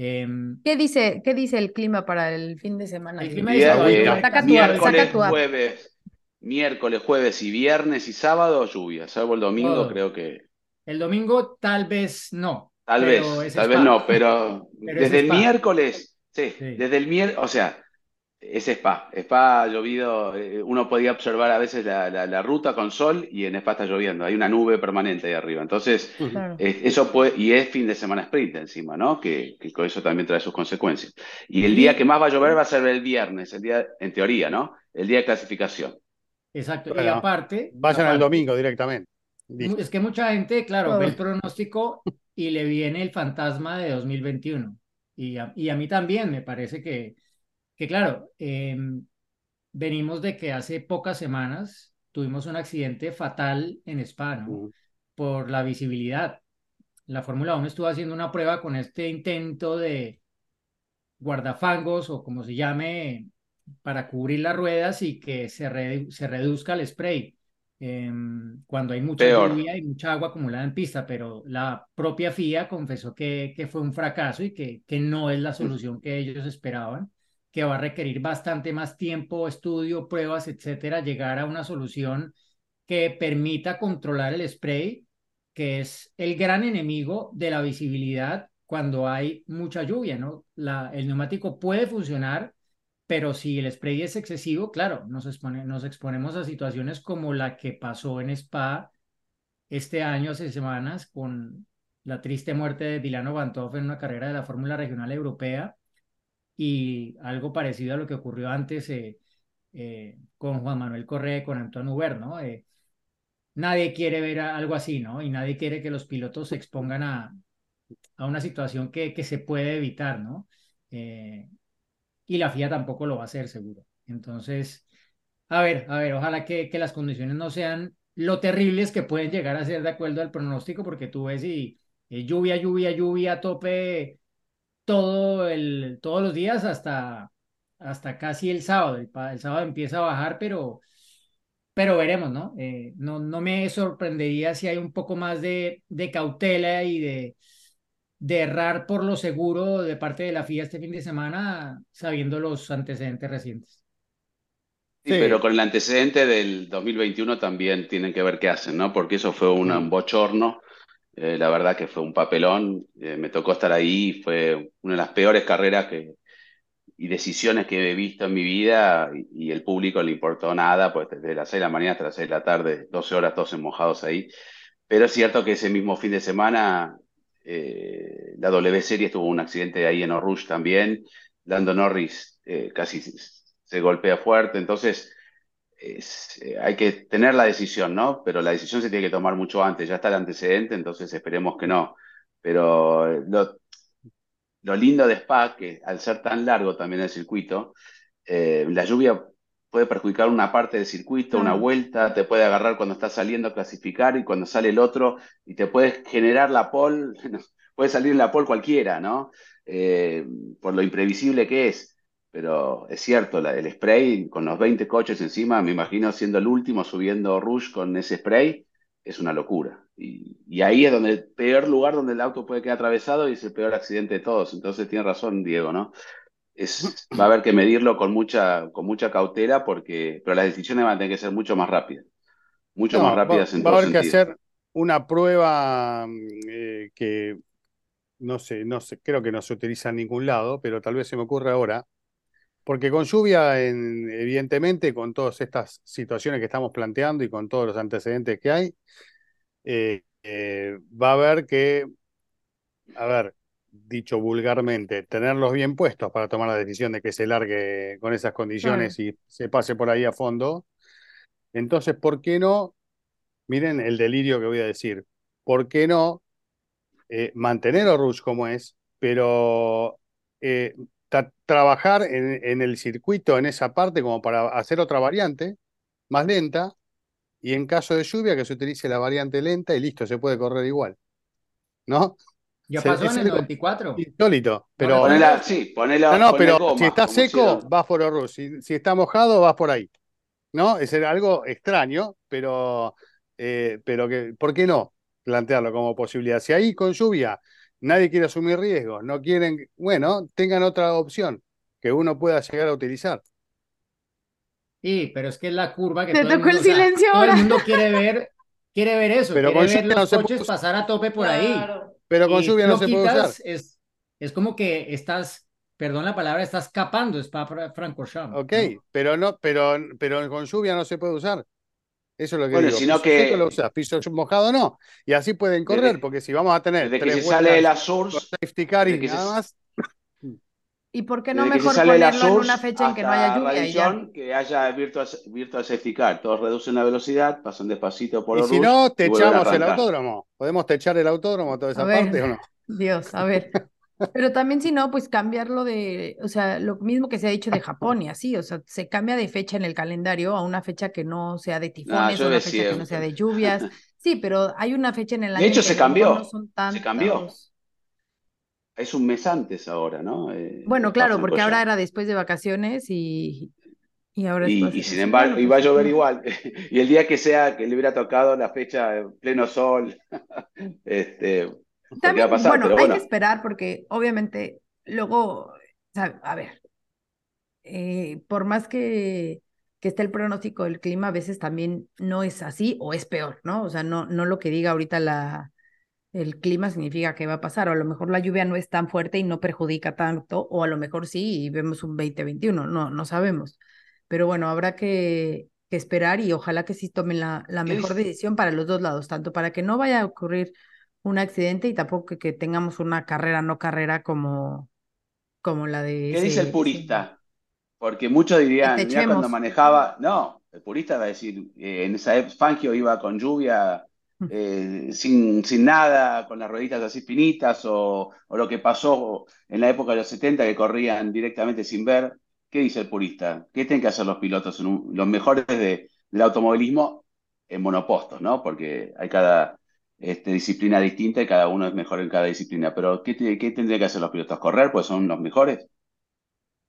Em, ¿Qué, dice, ¿Qué dice el clima para el fin de semana? El clima dice, saca miércoles, jueves, miércoles, jueves y viernes y sábado lluvia, salvo el domingo creo que... El domingo tal vez no. Tal vez, tal vez no, pero, desde el miércoles, sí, desde el miércoles, o sea, es Spa. Spa ha llovido, eh, uno podía observar a veces la, ruta con sol y en Spa está lloviendo. Hay una nube permanente ahí arriba. Entonces, eso puede, y es fin de semana sprint encima, ¿no? Que, con eso también trae sus consecuencias. Y el día que más va a llover va a ser el viernes, el día, en teoría, ¿no? El día de clasificación. Exacto. y aparte. Vayan al domingo directamente. Es que mucha gente, claro, ve el pronóstico y le viene el fantasma de 2021. Y y a mí también me parece que que claro, em, venimos de que hace pocas semanas tuvimos un accidente fatal en Spa, Por la visibilidad. La Fórmula 1 estuvo haciendo una prueba con este intento de guardafangos o como se llame para cubrir las ruedas y que se, se reduzca el spray. Em, cuando hay mucha lluvia y mucha agua acumulada en pista, pero la propia FIA confesó que, que fue un fracaso y que, que no es la solución que ellos esperaban que va a requerir bastante más tiempo, estudio, pruebas, etcétera, llegar a una solución que permita controlar el spray, que es el gran enemigo de la visibilidad cuando hay mucha lluvia, ¿no? La, el neumático puede funcionar, pero si el spray es excesivo, claro, nos, expone, nos exponemos a situaciones como la que pasó en Spa este año, hace semanas, con la triste muerte de Dilano Bantov en una carrera de la Fórmula Regional Europea, y algo parecido a lo que ocurrió antes eh, eh, con Juan Manuel Correa y con Antonio Uber, ¿no? Eh, nadie quiere ver algo así, ¿no? Y nadie quiere que los pilotos se expongan a, a una situación que, que se puede evitar, ¿no? y la FIA tampoco lo va a hacer, seguro. Entonces, a ver, a ver, ojalá que, que las condiciones no sean lo terribles que pueden llegar a ser de acuerdo al pronóstico, porque tú ves y lluvia, lluvia, lluvia, tope todo el, todos los días hasta, hasta casi el sábado. El, sábado empieza a bajar, pero, pero veremos, ¿no? Eh, ¿no? No me sorprendería si hay un poco más de, de cautela y de, de errar por lo seguro de parte de la FIA este fin de semana, sabiendo los antecedentes recientes. Sí, pero con el antecedente del 2021 también tienen que ver qué hacen, ¿no? Porque eso fue un bochorno eh, la verdad que fue un papelón, eh, me tocó estar ahí, fue una de las peores carreras que, y decisiones que he visto en mi vida y, el público le importó nada, pues desde las 6 de la mañana hasta las 6 de la tarde, 12 horas todos mojados ahí. Pero es cierto que ese mismo fin de semana eh, la W Series tuvo un accidente ahí en Orush también, Lando Norris casi se golpea fuerte, entonces es, eh, hay que tener la decisión, ¿no? Pero la decisión se tiene que tomar mucho antes, ya está el antecedente, entonces esperemos que no. Pero eh, lo, lo lindo de Spa, que al ser tan largo también el circuito, eh, la lluvia puede perjudicar una parte del circuito, una vuelta, te puede agarrar cuando estás saliendo a clasificar y cuando sale el otro, y te puedes generar la pole, puede salir la pole cualquiera, ¿no? por lo imprevisible que es. Pero es cierto, el spray con los 20 coches encima, me imagino siendo el último subiendo Rush con ese spray, es una locura. Y, ahí es donde el peor lugar donde el auto puede quedar atravesado y es el peor accidente de todos. Entonces tiene razón Diego, ¿no? Es, va a haber que medirlo con mucha, con mucha cautela, porque, pero las decisiones van a tener que ser mucho más rápidas. Mucho más rápidas va, en Va a haber que hacer una prueba eh, que no sé, no sé, creo que no se utiliza en ningún lado, pero tal vez se me ocurre ahora, porque con lluvia, evidentemente, con todas estas situaciones que estamos planteando y con todos los antecedentes que hay, eh, eh, va a haber que, a ver, dicho vulgarmente, tenerlos bien puestos para tomar la decisión de que se largue con esas condiciones y se pase por ahí a fondo. Entonces, ¿por qué no? Miren el delirio que voy a decir. ¿Por qué no eh, mantener a Rush como es, pero trabajar en, el circuito, en esa parte, como para hacer otra variante más lenta, y en caso de lluvia que se utilice la variante lenta y listo, se puede correr igual. ¿No? Ya pasó en el 24. Insólito, pero. Ponela, sí, ponela, no, no, pero si está seco, vas por Horus. Si, si, está mojado, vas por ahí. ¿No? Es algo extraño, pero, eh, pero que, ¿por qué no plantearlo como posibilidad? Si ahí con lluvia nadie quiere asumir riesgos, no quieren, bueno, tengan otra opción que uno pueda llegar a utilizar. Sí, pero es que es la curva que Te todo, el mundo, el silencio todo el mundo quiere ver, quiere ver eso, pero quiere ver los coches pasar a tope por ahí. Pero con lluvia no se puede usar. Es, es como que estás perdón la palabra, está escapando Spa-Francorchamps. Ok, pero no, pero, pero con lluvia no se puede usar. Eso es lo que Bueno, digo. sino que- lo usas, piso mojado no. Y así pueden correr, Desde- porque si vamos a tener Desde que se sale de la Source, safety car y se- nada más, ¿Y por qué no desde mejor sale de la ponerlo en Source una fecha en que no haya hasta lluvia y ya? Que haya virtual, virtual safety car. Todos reducen la velocidad, pasan despacito por y los si no, y a techamos el autódromo. ¿Podemos techar el autódromo toda esa A ver. parte o no? Dios, a ver. Pero también si no, pues cambiarlo de, o sea, lo mismo que se ha dicho de Japón y así, o sea, se cambia de fecha en el calendario a una fecha que no sea de tifones, a llueve una fecha que no sea de lluvias. Sí, pero hay una fecha en el año De hecho, que se a cambió, no son se cambió. tantos. Es un mes antes ahora, ¿no? Eh, Bueno, claro, porque ahora era después de vacaciones y, y ahora Y, y sin embargo, iba a pues, llover ujú. igual. Y el día que sea que le hubiera tocado la fecha en pleno sol, este, va También, a pasar, bueno, pero hay que esperar porque obviamente luego, a ver, eh, por más que, que esté el pronóstico del clima, a veces también no es así o es peor, ¿no? O sea, no, no lo que diga ahorita la, el clima significa que va a pasar, o a lo mejor la lluvia no es tan fuerte y no perjudica tanto, o a lo mejor sí y vemos un 2021, no, no sabemos. Pero bueno, habrá que, que esperar y ojalá que sí tomen la, la ¿Qué mejor decisión para los dos lados, tanto para que no vaya a ocurrir un accidente y tampoco que, tengamos una carrera no carrera como, como la de ¿Qué dice el purista? Porque muchos dirían, Que mira, cuando manejaba, no, el purista va a decir, eh, en esa época Fangio iba con lluvia, Mm. eh, sin, sin nada, con las rueditas así finitas, o, o lo que pasó en la época de los 70 que corrían directamente sin ver. ¿Qué dice el purista? ¿Qué tienen que hacer los pilotos, en un- los mejores de- del automovilismo en monopostos, ¿no? Porque hay cada este, disciplina distinta y cada uno es mejor en cada disciplina. Pero ¿qué, qué tendrían que hacer los pilotos? ¿Correr? Pues son los mejores.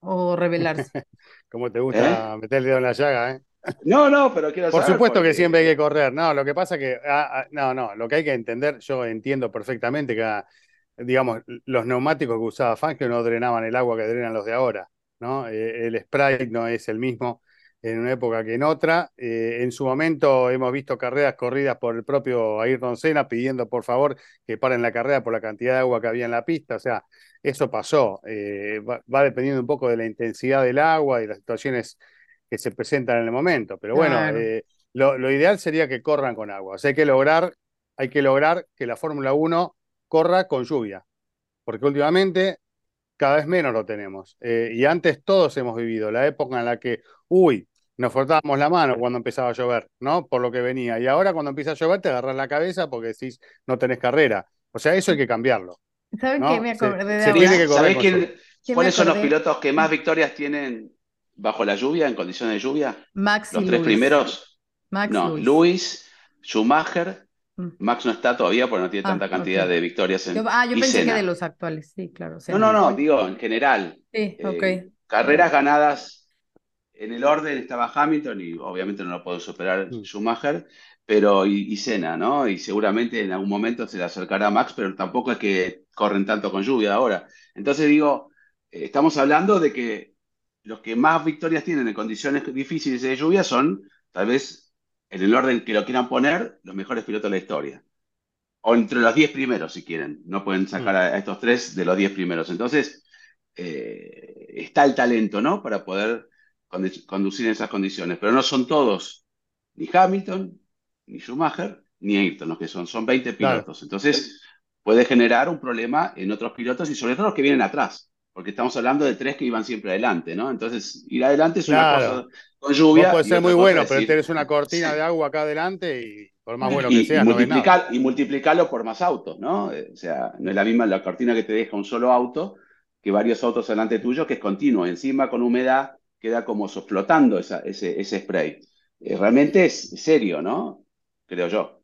o rebelarse. Como te gusta meter el dedo en la llaga, ¿eh? No, no, pero quiero Por saber supuesto que siempre hay que correr. No, lo que pasa que, ah, ah, no, no, lo que hay que entender, yo entiendo perfectamente que, ah, digamos, los neumáticos que usaba Fangio no drenaban el agua que drenan los de ahora, ¿no? Eh, el spray no es el mismo en una época que en otra. Eh, en su momento hemos visto carreras corridas por el propio Ayrton Senna pidiendo por favor que paren la carrera por la cantidad de agua que había en la pista. O sea, eso pasó. Eh, va, va dependiendo un poco de la intensidad del agua y las situaciones que se presentan en el momento. Pero bueno, Claro. eh, lo, lo ideal sería que corran con agua. O sea, hay que lograr, hay que lograr que la Fórmula 1 corra con lluvia. Porque últimamente cada vez menos lo tenemos. Y antes todos hemos vivido la época en la que, uy, nos frotábamos la mano cuando empezaba a llover, ¿no? Por lo que venía. Y ahora cuando empieza a llover te agarras la cabeza porque decís, no tenés carrera. O sea, eso hay que cambiarlo. ¿Saben ¿no? qué me acordé de se ahora? tiene que ¿Sabés quién- lluvia. ¿Quién me cuáles son los pilotos que más victorias tienen bajo la lluvia, en condiciones de lluvia? Max Los y tres Lewis. primeros. Max No. Luis, Schumacher, Mm. Max no está todavía porque no tiene Ah, tanta cantidad de victorias en Yo- ah, yo y pensé que de los actuales, sí, claro. No, no, no, digo en general. Sí, Eh, ok. carreras ganadas en el orden estaba Hamilton y obviamente no lo puede superar Mm. Schumacher, pero y, y Senna, ¿no? Y seguramente en algún momento se le acercará a Max, pero tampoco es que corren tanto con lluvia ahora. Entonces digo, eh, estamos hablando de que los que más victorias tienen en condiciones difíciles de lluvia son, tal vez, en el orden que lo quieran poner, los mejores pilotos de la historia. O entre los 10 primeros, si quieren. No pueden sacar a, a estos tres de los 10 primeros. Entonces, eh, está el talento, ¿no? Para poder conducir en esas condiciones. Pero no son todos, ni Hamilton, ni Schumacher, ni Ayrton, los que son. Son 20 Claro. pilotos. Entonces, puede generar un problema en otros pilotos y sobre todo los que vienen atrás. Porque estamos hablando de tres que iban siempre adelante, ¿no? Entonces, ir adelante es una cosa con lluvia. Y ser muy bueno, pero tenés una cortina de agua acá adelante y por más bueno y, que y sea, no ves nada. multiplicar, y multiplicarlo por más autos, ¿no? Eh, O sea, no es la misma la cortina que te deja un solo auto que varios autos delante tuyo, que es continuo. Encima, con humedad, queda como flotando esa- ese, ese spray. Eh, realmente es serio, ¿no? Creo yo.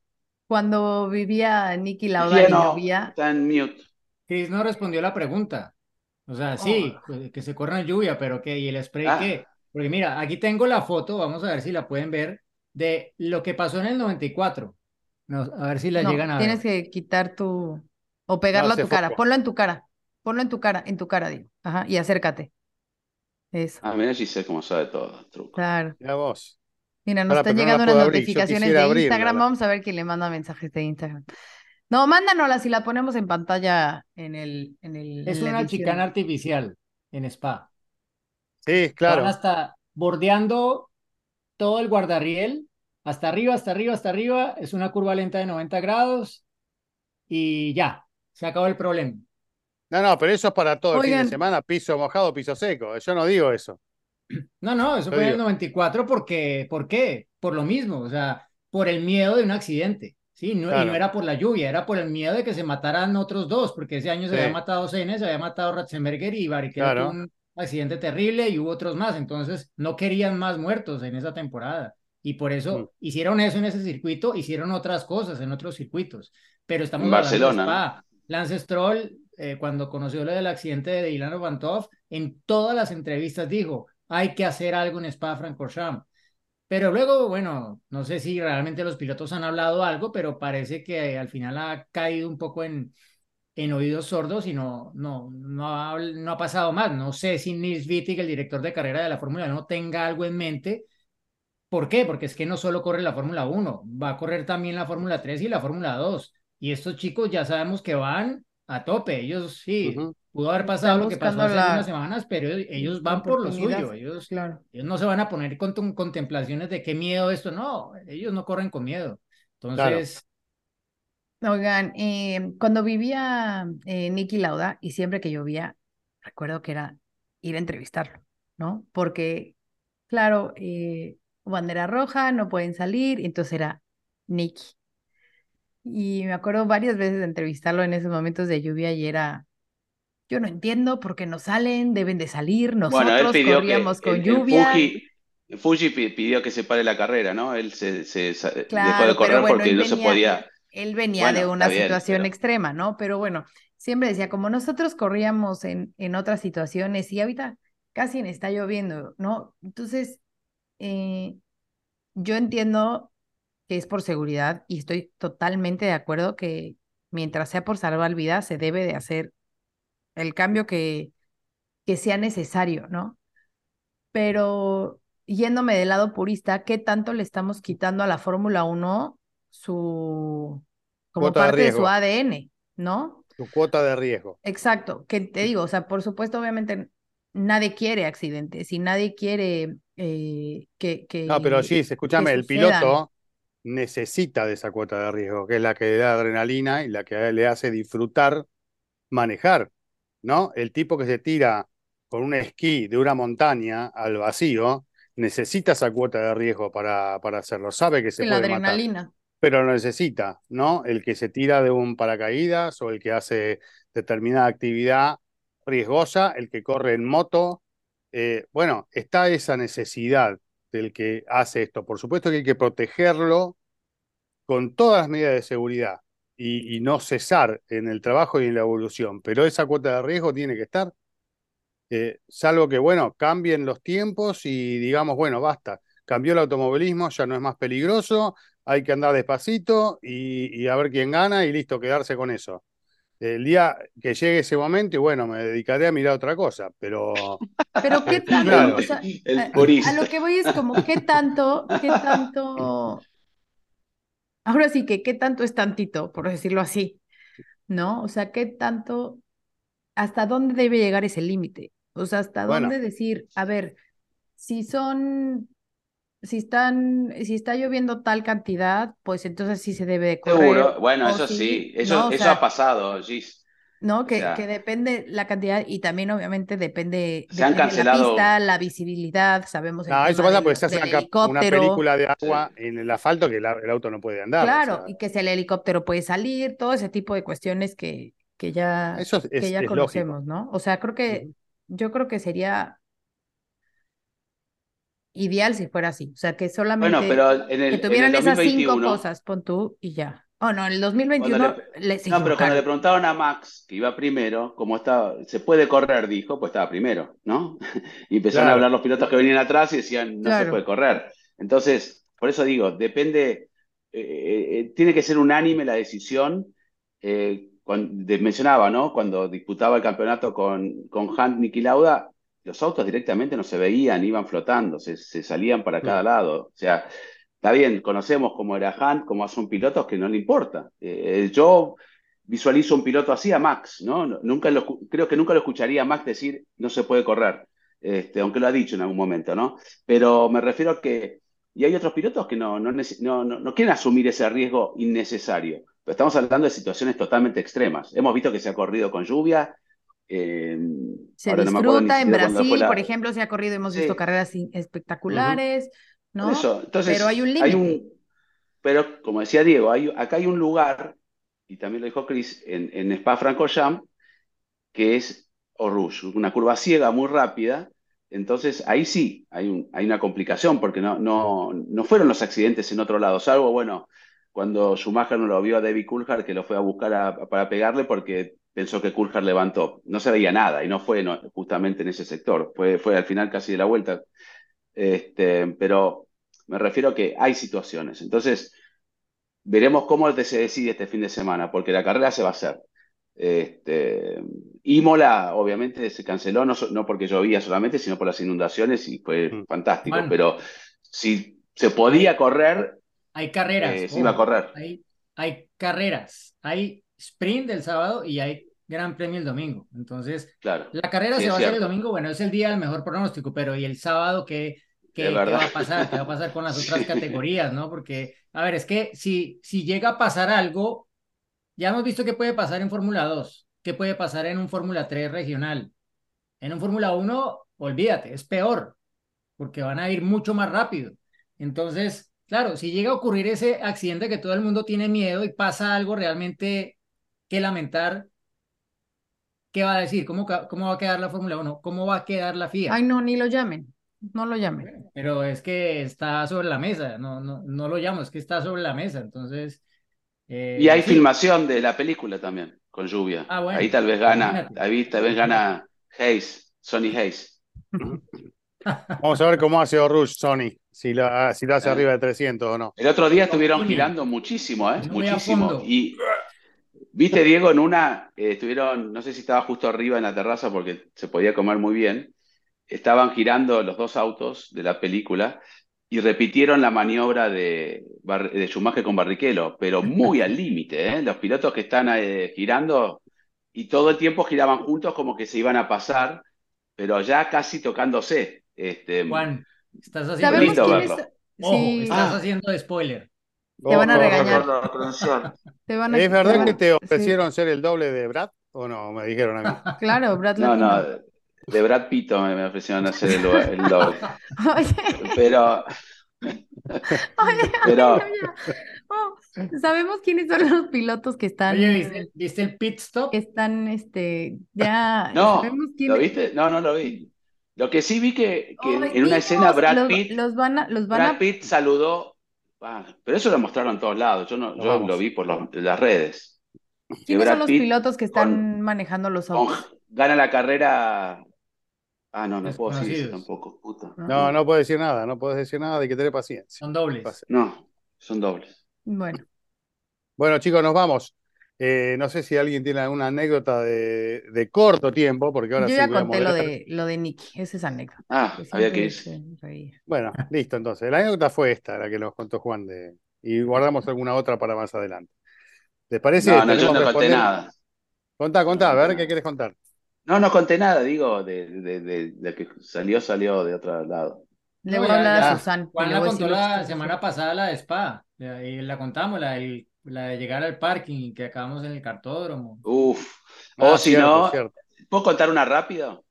Cuando vivía Nicky Lauda llovía, está en mute. Chris no respondió la pregunta. O sea, sí, que- que se corra en lluvia, pero ¿qué? ¿Y el spray Ah. qué? Porque mira, aquí tengo la foto, vamos a ver si la pueden ver, de lo que pasó en el 94. No, a ver si la no, llegan a tienes ver. que quitar tu o pegarlo a tu cara. Ponlo en tu cara. Ponlo en tu cara, en tu cara, digo. Ajá, y acércate. Eso, Ah, mira, Giselle cómo sabe todo, truco. claro. Vos. Mira, nos Ahora, están no llegando abrir. Yo notificaciones de abrirla, Instagram. la- Vamos a ver quién le manda mensajes de Instagram. No, mándanoslas y la ponemos en pantalla en el, en el, Es en una chicana artificial. en Spa. Sí, claro. Van hasta bordeando todo el guardarriel, hasta arriba, hasta arriba, hasta arriba. Es una curva lenta de 90 grados y ya, se acabó el problema. No, no, pero eso es para todo el fin de semana, piso mojado, piso seco. Yo no digo eso. No, no, eso fue en el 94 porque, ¿por qué? Por lo mismo, o sea, por el miedo de un accidente. Sí, no, y no era por la lluvia, era por el miedo de que se mataran otros dos, porque ese año se había matado Sene, se había matado Ratzenberger y Barrichello un accidente terrible y hubo otros más, entonces no querían más muertos en esa temporada. Y por eso mm. hicieron eso en ese circuito, hicieron otras cosas en otros circuitos. Pero estamos en Barcelona. Lance Stroll, eh, cuando conoció lo del accidente de Ilan Vantov, en todas las entrevistas dijo, hay que hacer algo en Spa-Francorchamps. Pero luego, bueno, no sé si realmente los pilotos han hablado algo, pero parece que al final ha caído un poco en, en oídos sordos y no, no, no, ha, no ha pasado más. No sé si Nils Wittig, el director de carrera de la Fórmula 1, tenga algo en mente. ¿Por qué? Porque es que no solo corre la Fórmula 1, va a correr también la Fórmula 3 y la Fórmula 2. Y estos chicos ya sabemos que van a tope. Ellos sí, pudo haber pasado lo que pasó hace unas semanas, pero ellos van por lo suyo. Ellos, claro. ellos no se van a poner con contemplaciones de qué miedo esto. No, ellos no corren con miedo. Entonces. Oigan, eh, cuando vivía eh, Nicky Lauda y siempre que llovía, recuerdo que era ir a entrevistarlo, ¿no? Porque, claro, eh, bandera roja, no pueden salir, entonces era Nicky. Y me acuerdo varias veces de entrevistarlo en esos momentos de lluvia y era, yo no entiendo por qué no salen, deben de salir, nosotros corríamos con lluvia. Fuji, pidió que se pare la carrera, ¿no? Él se, se dejó de correr porque no se podía. Él venía de una situación extrema, ¿no? Pero bueno, siempre decía, como nosotros corríamos en, en otras situaciones y ahorita casi me está lloviendo, ¿no? Entonces, eh, yo entiendo que es por seguridad y estoy totalmente de acuerdo que mientras sea por salvar vidas se debe de hacer el cambio que, que sea necesario, ¿no? Pero yéndome del lado purista, ¿qué tanto le estamos quitando a la Fórmula 1 su como parte de, su ADN, ¿no? Su cuota de riesgo. Exacto, que te digo, o sea, por supuesto, obviamente nadie quiere accidentes y nadie quiere eh, que, que, No, pero sí, escúchame, el piloto necesita de esa cuota de riesgo, que es la que da adrenalina y la que le hace disfrutar manejar, ¿no? El tipo que se tira con un esquí de una montaña al vacío necesita esa cuota de riesgo para, para hacerlo, sabe que se puede adrenalina. pero lo necesita, ¿no? El que se tira de un paracaídas o el que hace determinada actividad riesgosa, el que corre en moto, eh, bueno, está esa necesidad del que hace esto. Por supuesto que hay que protegerlo con todas las medidas de seguridad y, no cesar en el trabajo y en la evolución, pero esa cuota de riesgo tiene que estar, eh, salvo que, bueno, cambien los tiempos y digamos, bueno, basta, cambió el automovilismo, ya no es más peligroso, hay que andar despacito y a ver quién gana y listo, quedarse con eso el día que llegue ese momento, y bueno, me dedicaré a mirar otra cosa, pero. Pero qué tanto, o sea, a, lo que voy es como, ¿qué tanto, qué tanto. Ahora sí que, ¿qué tanto es tantito, por decirlo así? ¿No? O sea, ¿qué tanto, hasta dónde debe llegar ese límite? O sea, hasta dónde decir, a ver, si son si están, si está lloviendo tal cantidad, pues entonces sí se debe de correr. Seguro, bueno, eso sí, eso, eso ha pasado, Gis. No, que, que, depende la cantidad y también obviamente depende, de la pista, la visibilidad, sabemos. No, eso pasa porque se hace una, película de agua en el asfalto que el, auto no puede andar. Claro, y que si el helicóptero puede salir, todo ese tipo de cuestiones que, que ya, que ya conocemos, ¿no? O sea, creo que, yo creo que sería ideal si fuera así. O sea, que solamente que tuvieran esas cinco cosas, pon tú y ya. Oh, no, en el 2021 le, No, pero cuando le preguntaron a Max, que iba primero, cómo estaba, se puede correr, dijo, pues estaba primero, ¿no? y empezaron a hablar los pilotos que venían atrás y decían, no se puede correr. Entonces, por eso digo, depende, eh, eh, eh, tiene que ser unánime la decisión. cuando, mencionaba, ¿no? Cuando disputaba el campeonato con, con Hunt, Niki Lauda, los autos directamente no se veían, iban flotando, se, salían para cada lado. O sea, está bien, conocemos cómo era Hunt, cómo son pilotos que no le importa. Eh, yo visualizo un piloto así a Max, ¿no? Nunca lo, creo que nunca lo escucharía a Max decir no se puede correr, este, aunque lo ha dicho en algún momento, ¿no? Pero me refiero a que, y hay otros pilotos que no, no, no, no quieren asumir ese riesgo innecesario, pero estamos hablando de situaciones totalmente extremas. Hemos visto que se ha corrido con lluvia. Eh, se disfruta en Brasil, por ejemplo, se ha corrido, hemos visto carreras espectaculares, ¿no? Entonces, pero hay un límite. Pero como decía Diego, hay, acá hay un lugar y también lo dijo Chris, en, en Spa-Francorchamps, que es Oruge, una curva ciega muy rápida. Entonces ahí sí hay, hay una complicación porque no, no, no fueron los accidentes en otro lado, salvo, bueno, cuando Schumacher no lo vio a David Coulthard que lo fue a buscar para pegarle porque pensó que Coulthard levantó. No se veía nada y no fue justamente en ese sector, fue, fue al final casi de la vuelta. Este, pero me refiero a que hay situaciones. Entonces, veremos cómo se decide este fin de semana, porque la carrera se va a hacer. Este, Imola, obviamente, se canceló, no, no, porque llovía solamente, sino por las inundaciones y fue mm. fantástico. Pero si se podía correr, hay carreras. Eh, se iba a correr. Hay, hay, carreras. Hay sprint el sábado y hay Gran Premio el domingo. Entonces, claro, la carrera se va a hacer el domingo. Bueno, es el día del mejor pronóstico, pero ¿y el sábado qué, qué, va a pasar? ¿Qué va a pasar con las otras categorías? ¿no? Porque a ver, es que si, si llega a pasar algo, ya hemos visto qué puede pasar en Fórmula 2, qué puede pasar en un Fórmula 3 regional. En un Fórmula 1, olvídate, es peor, porque van a ir mucho más rápido. Entonces, claro, si llega a ocurrir ese accidente que todo el mundo tiene miedo y pasa algo realmente que lamentar, ¿qué va a decir? ¿Cómo, cómo va a quedar la Fórmula 1? ¿Cómo va a quedar la FIA? Ay, no, ni lo llamen no lo llame. Pero es que está sobre la mesa, no, no, no lo llamo, es que está sobre la mesa, entonces... Eh, y hay filmación de la película también, con lluvia. Ah, ahí tal vez gana, ahí tal vez gana Hayes, Sony Hayes. Vamos a ver cómo hace Orush Sony, si la, si la hace eh. arriba de 300 o no. El otro día estuvieron girando muchísimo, ¿eh? muchísimo. Y viste, Diego, en una, eh, estuvieron, no sé si estaba justo arriba en la terraza porque se podía comer muy bien, estaban girando los dos autos de la película y repitieron la maniobra de, de Schumacher con Barrichello, pero muy al límite. ¿eh? Los pilotos que están eh, girando y todo el tiempo giraban juntos como que se iban a pasar, pero ya casi tocándose. Este, Juan, estás haciendo, verlo. estás haciendo spoiler. Te van a regañar. ¿Es verdad que te ofrecieron ser el doble de Brad? ¿O no? Me dijeron a mí. Claro, Brad No, no, de Brad Pitt me, ofrecieron hacer el, el Pero. pero. Oh, sabemos quiénes son los pilotos que están. Oye, ¿viste, el pit stop? Que están, este, ya. No, ¿lo viste? No, no lo vi. Lo que sí vi que, que en una escena Brad Pitt. Los van a, los van Brad Pitt saludó. Ah, pero eso lo mostraron en todos lados. Yo, no, yo lo vi por las redes. ¿Quiénes son los pilotos que están manejando los autos? gana la carrera Ah, no, no puedo decir eso tampoco, puta. No, no puedo decir nada, no puedes decir nada, hay que tener paciencia. Son dobles. No, son dobles. Bueno. Bueno, chicos, nos vamos. Eh, no sé si alguien tiene alguna anécdota de, corto tiempo, porque ahora Yo ya conté lo de, lo de Nicky, esa es anécdota. Ah, había que irse. Bueno, listo, entonces. La anécdota fue esta, la que nos contó Juan, de, y guardamos alguna otra para más adelante. ¿Les parece? No, no, yo no conté nada. Contá, contá, a ver, ¿qué quieres contar? No, no conté nada, digo, de, de, de, que salió, salió de otro lado. Le voy a hablar a Susan. Juan la contó la semana pasada la de Spa, y la contamos, la, la de llegar al parking, que acabamos en el cartódromo. Uf, o ah, si no, ¿puedo contar una rápido?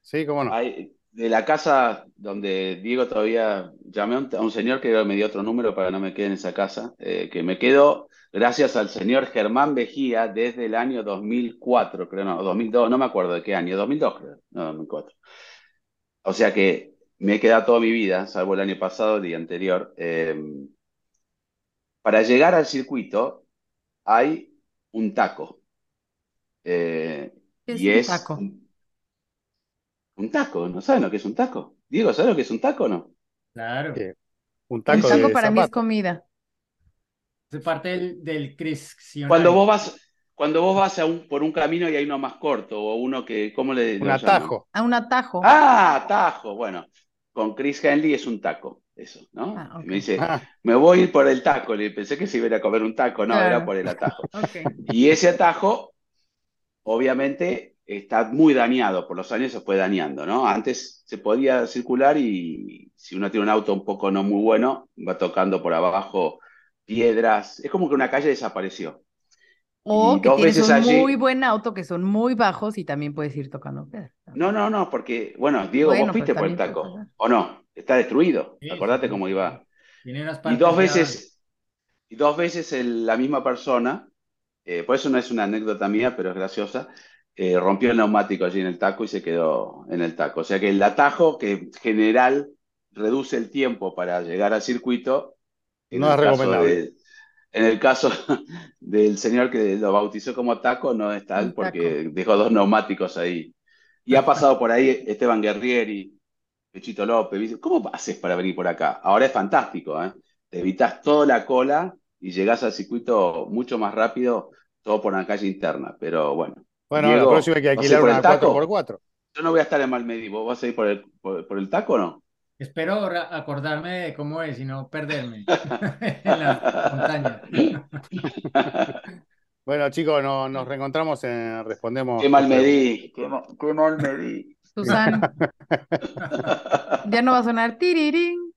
Sí, cómo no. de la casa donde Diego todavía llamé a un, señor que me dio otro número para que no me quede en esa casa, eh, que me quedo gracias al señor Germán Vejía desde el año 2004, creo, no, 2002, no me acuerdo de qué año, 2002 creo, no, 2004. O sea que me he quedado toda mi vida, salvo el año pasado, el día anterior. Em, para llegar al circuito hay un taco. Eh, es y un es taco? Un, taco, ¿no saben lo que es un taco? Diego, ¿sabes lo que es un taco o no? Claro. Un taco, un taco para mí es comida. Es parte del, del Cuando vos vas, cuando vos vas a un, por un camino y hay uno más corto, o uno que, ¿cómo le Un atajo. A un atajo. Ah, atajo. Bueno, con Chris Henley es un taco. Eso, ¿no? Ah, me dice, Ah, me voy a ir por el taco. Le pensé que se iba a comer un taco, no, Claro. era por el atajo. Y ese atajo, obviamente, está muy dañado, por los años se fue dañando, ¿no? Antes se podía circular y si uno tiene un auto un poco no muy bueno, va tocando por abajo piedras. Es como que una calle desapareció. O Y que tienes veces un allí- muy buen auto que son muy bajos y también puedes ir tocando piedras. No, no, no, porque, bueno, Diego, Bueno, vos fuiste pues por el taco. ¿o no? Está destruido. Sí, Acordate sí, cómo iba. Tiene unas Y dos ya- veces, y dos veces el- la misma persona, eh, por eso no es una anécdota mía, pero es graciosa, eh, rompió el neumático allí en el taco y se quedó en el taco. O sea que el atajo, que en general reduce el tiempo para llegar al circuito, en No el es caso recomendable. de- en el caso del señor que lo bautizó como taco, no es tal porque dejó dos neumáticos ahí. Y ha pasado por ahí Esteban Guerrieri, Pechito López. ¿Cómo haces para venir por acá? Ahora es fantástico, ¿eh? Te evitas toda la cola y llegás al circuito mucho más rápido, todo por una calle interna. Pero bueno, Bueno, Diego, la próxima hay que ¿vas a ir alquilar por el una taco? 4x4. yo no voy a estar en Malmedy. ¿Vos vas a ir por el, por, por el taco o no? Espero acordarme de cómo es y no perderme en la montaña. Bueno, chicos, no- nos reencontramos en Respondemos. Qué mal me di, qué, qué mal me di. Susan, ya no va a sonar tirirín.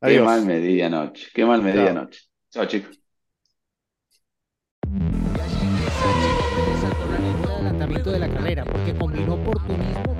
Qué mal me di anoche, qué mal me di Chao. anoche. Chao, chicos. de la carrera porque combinó oportunidades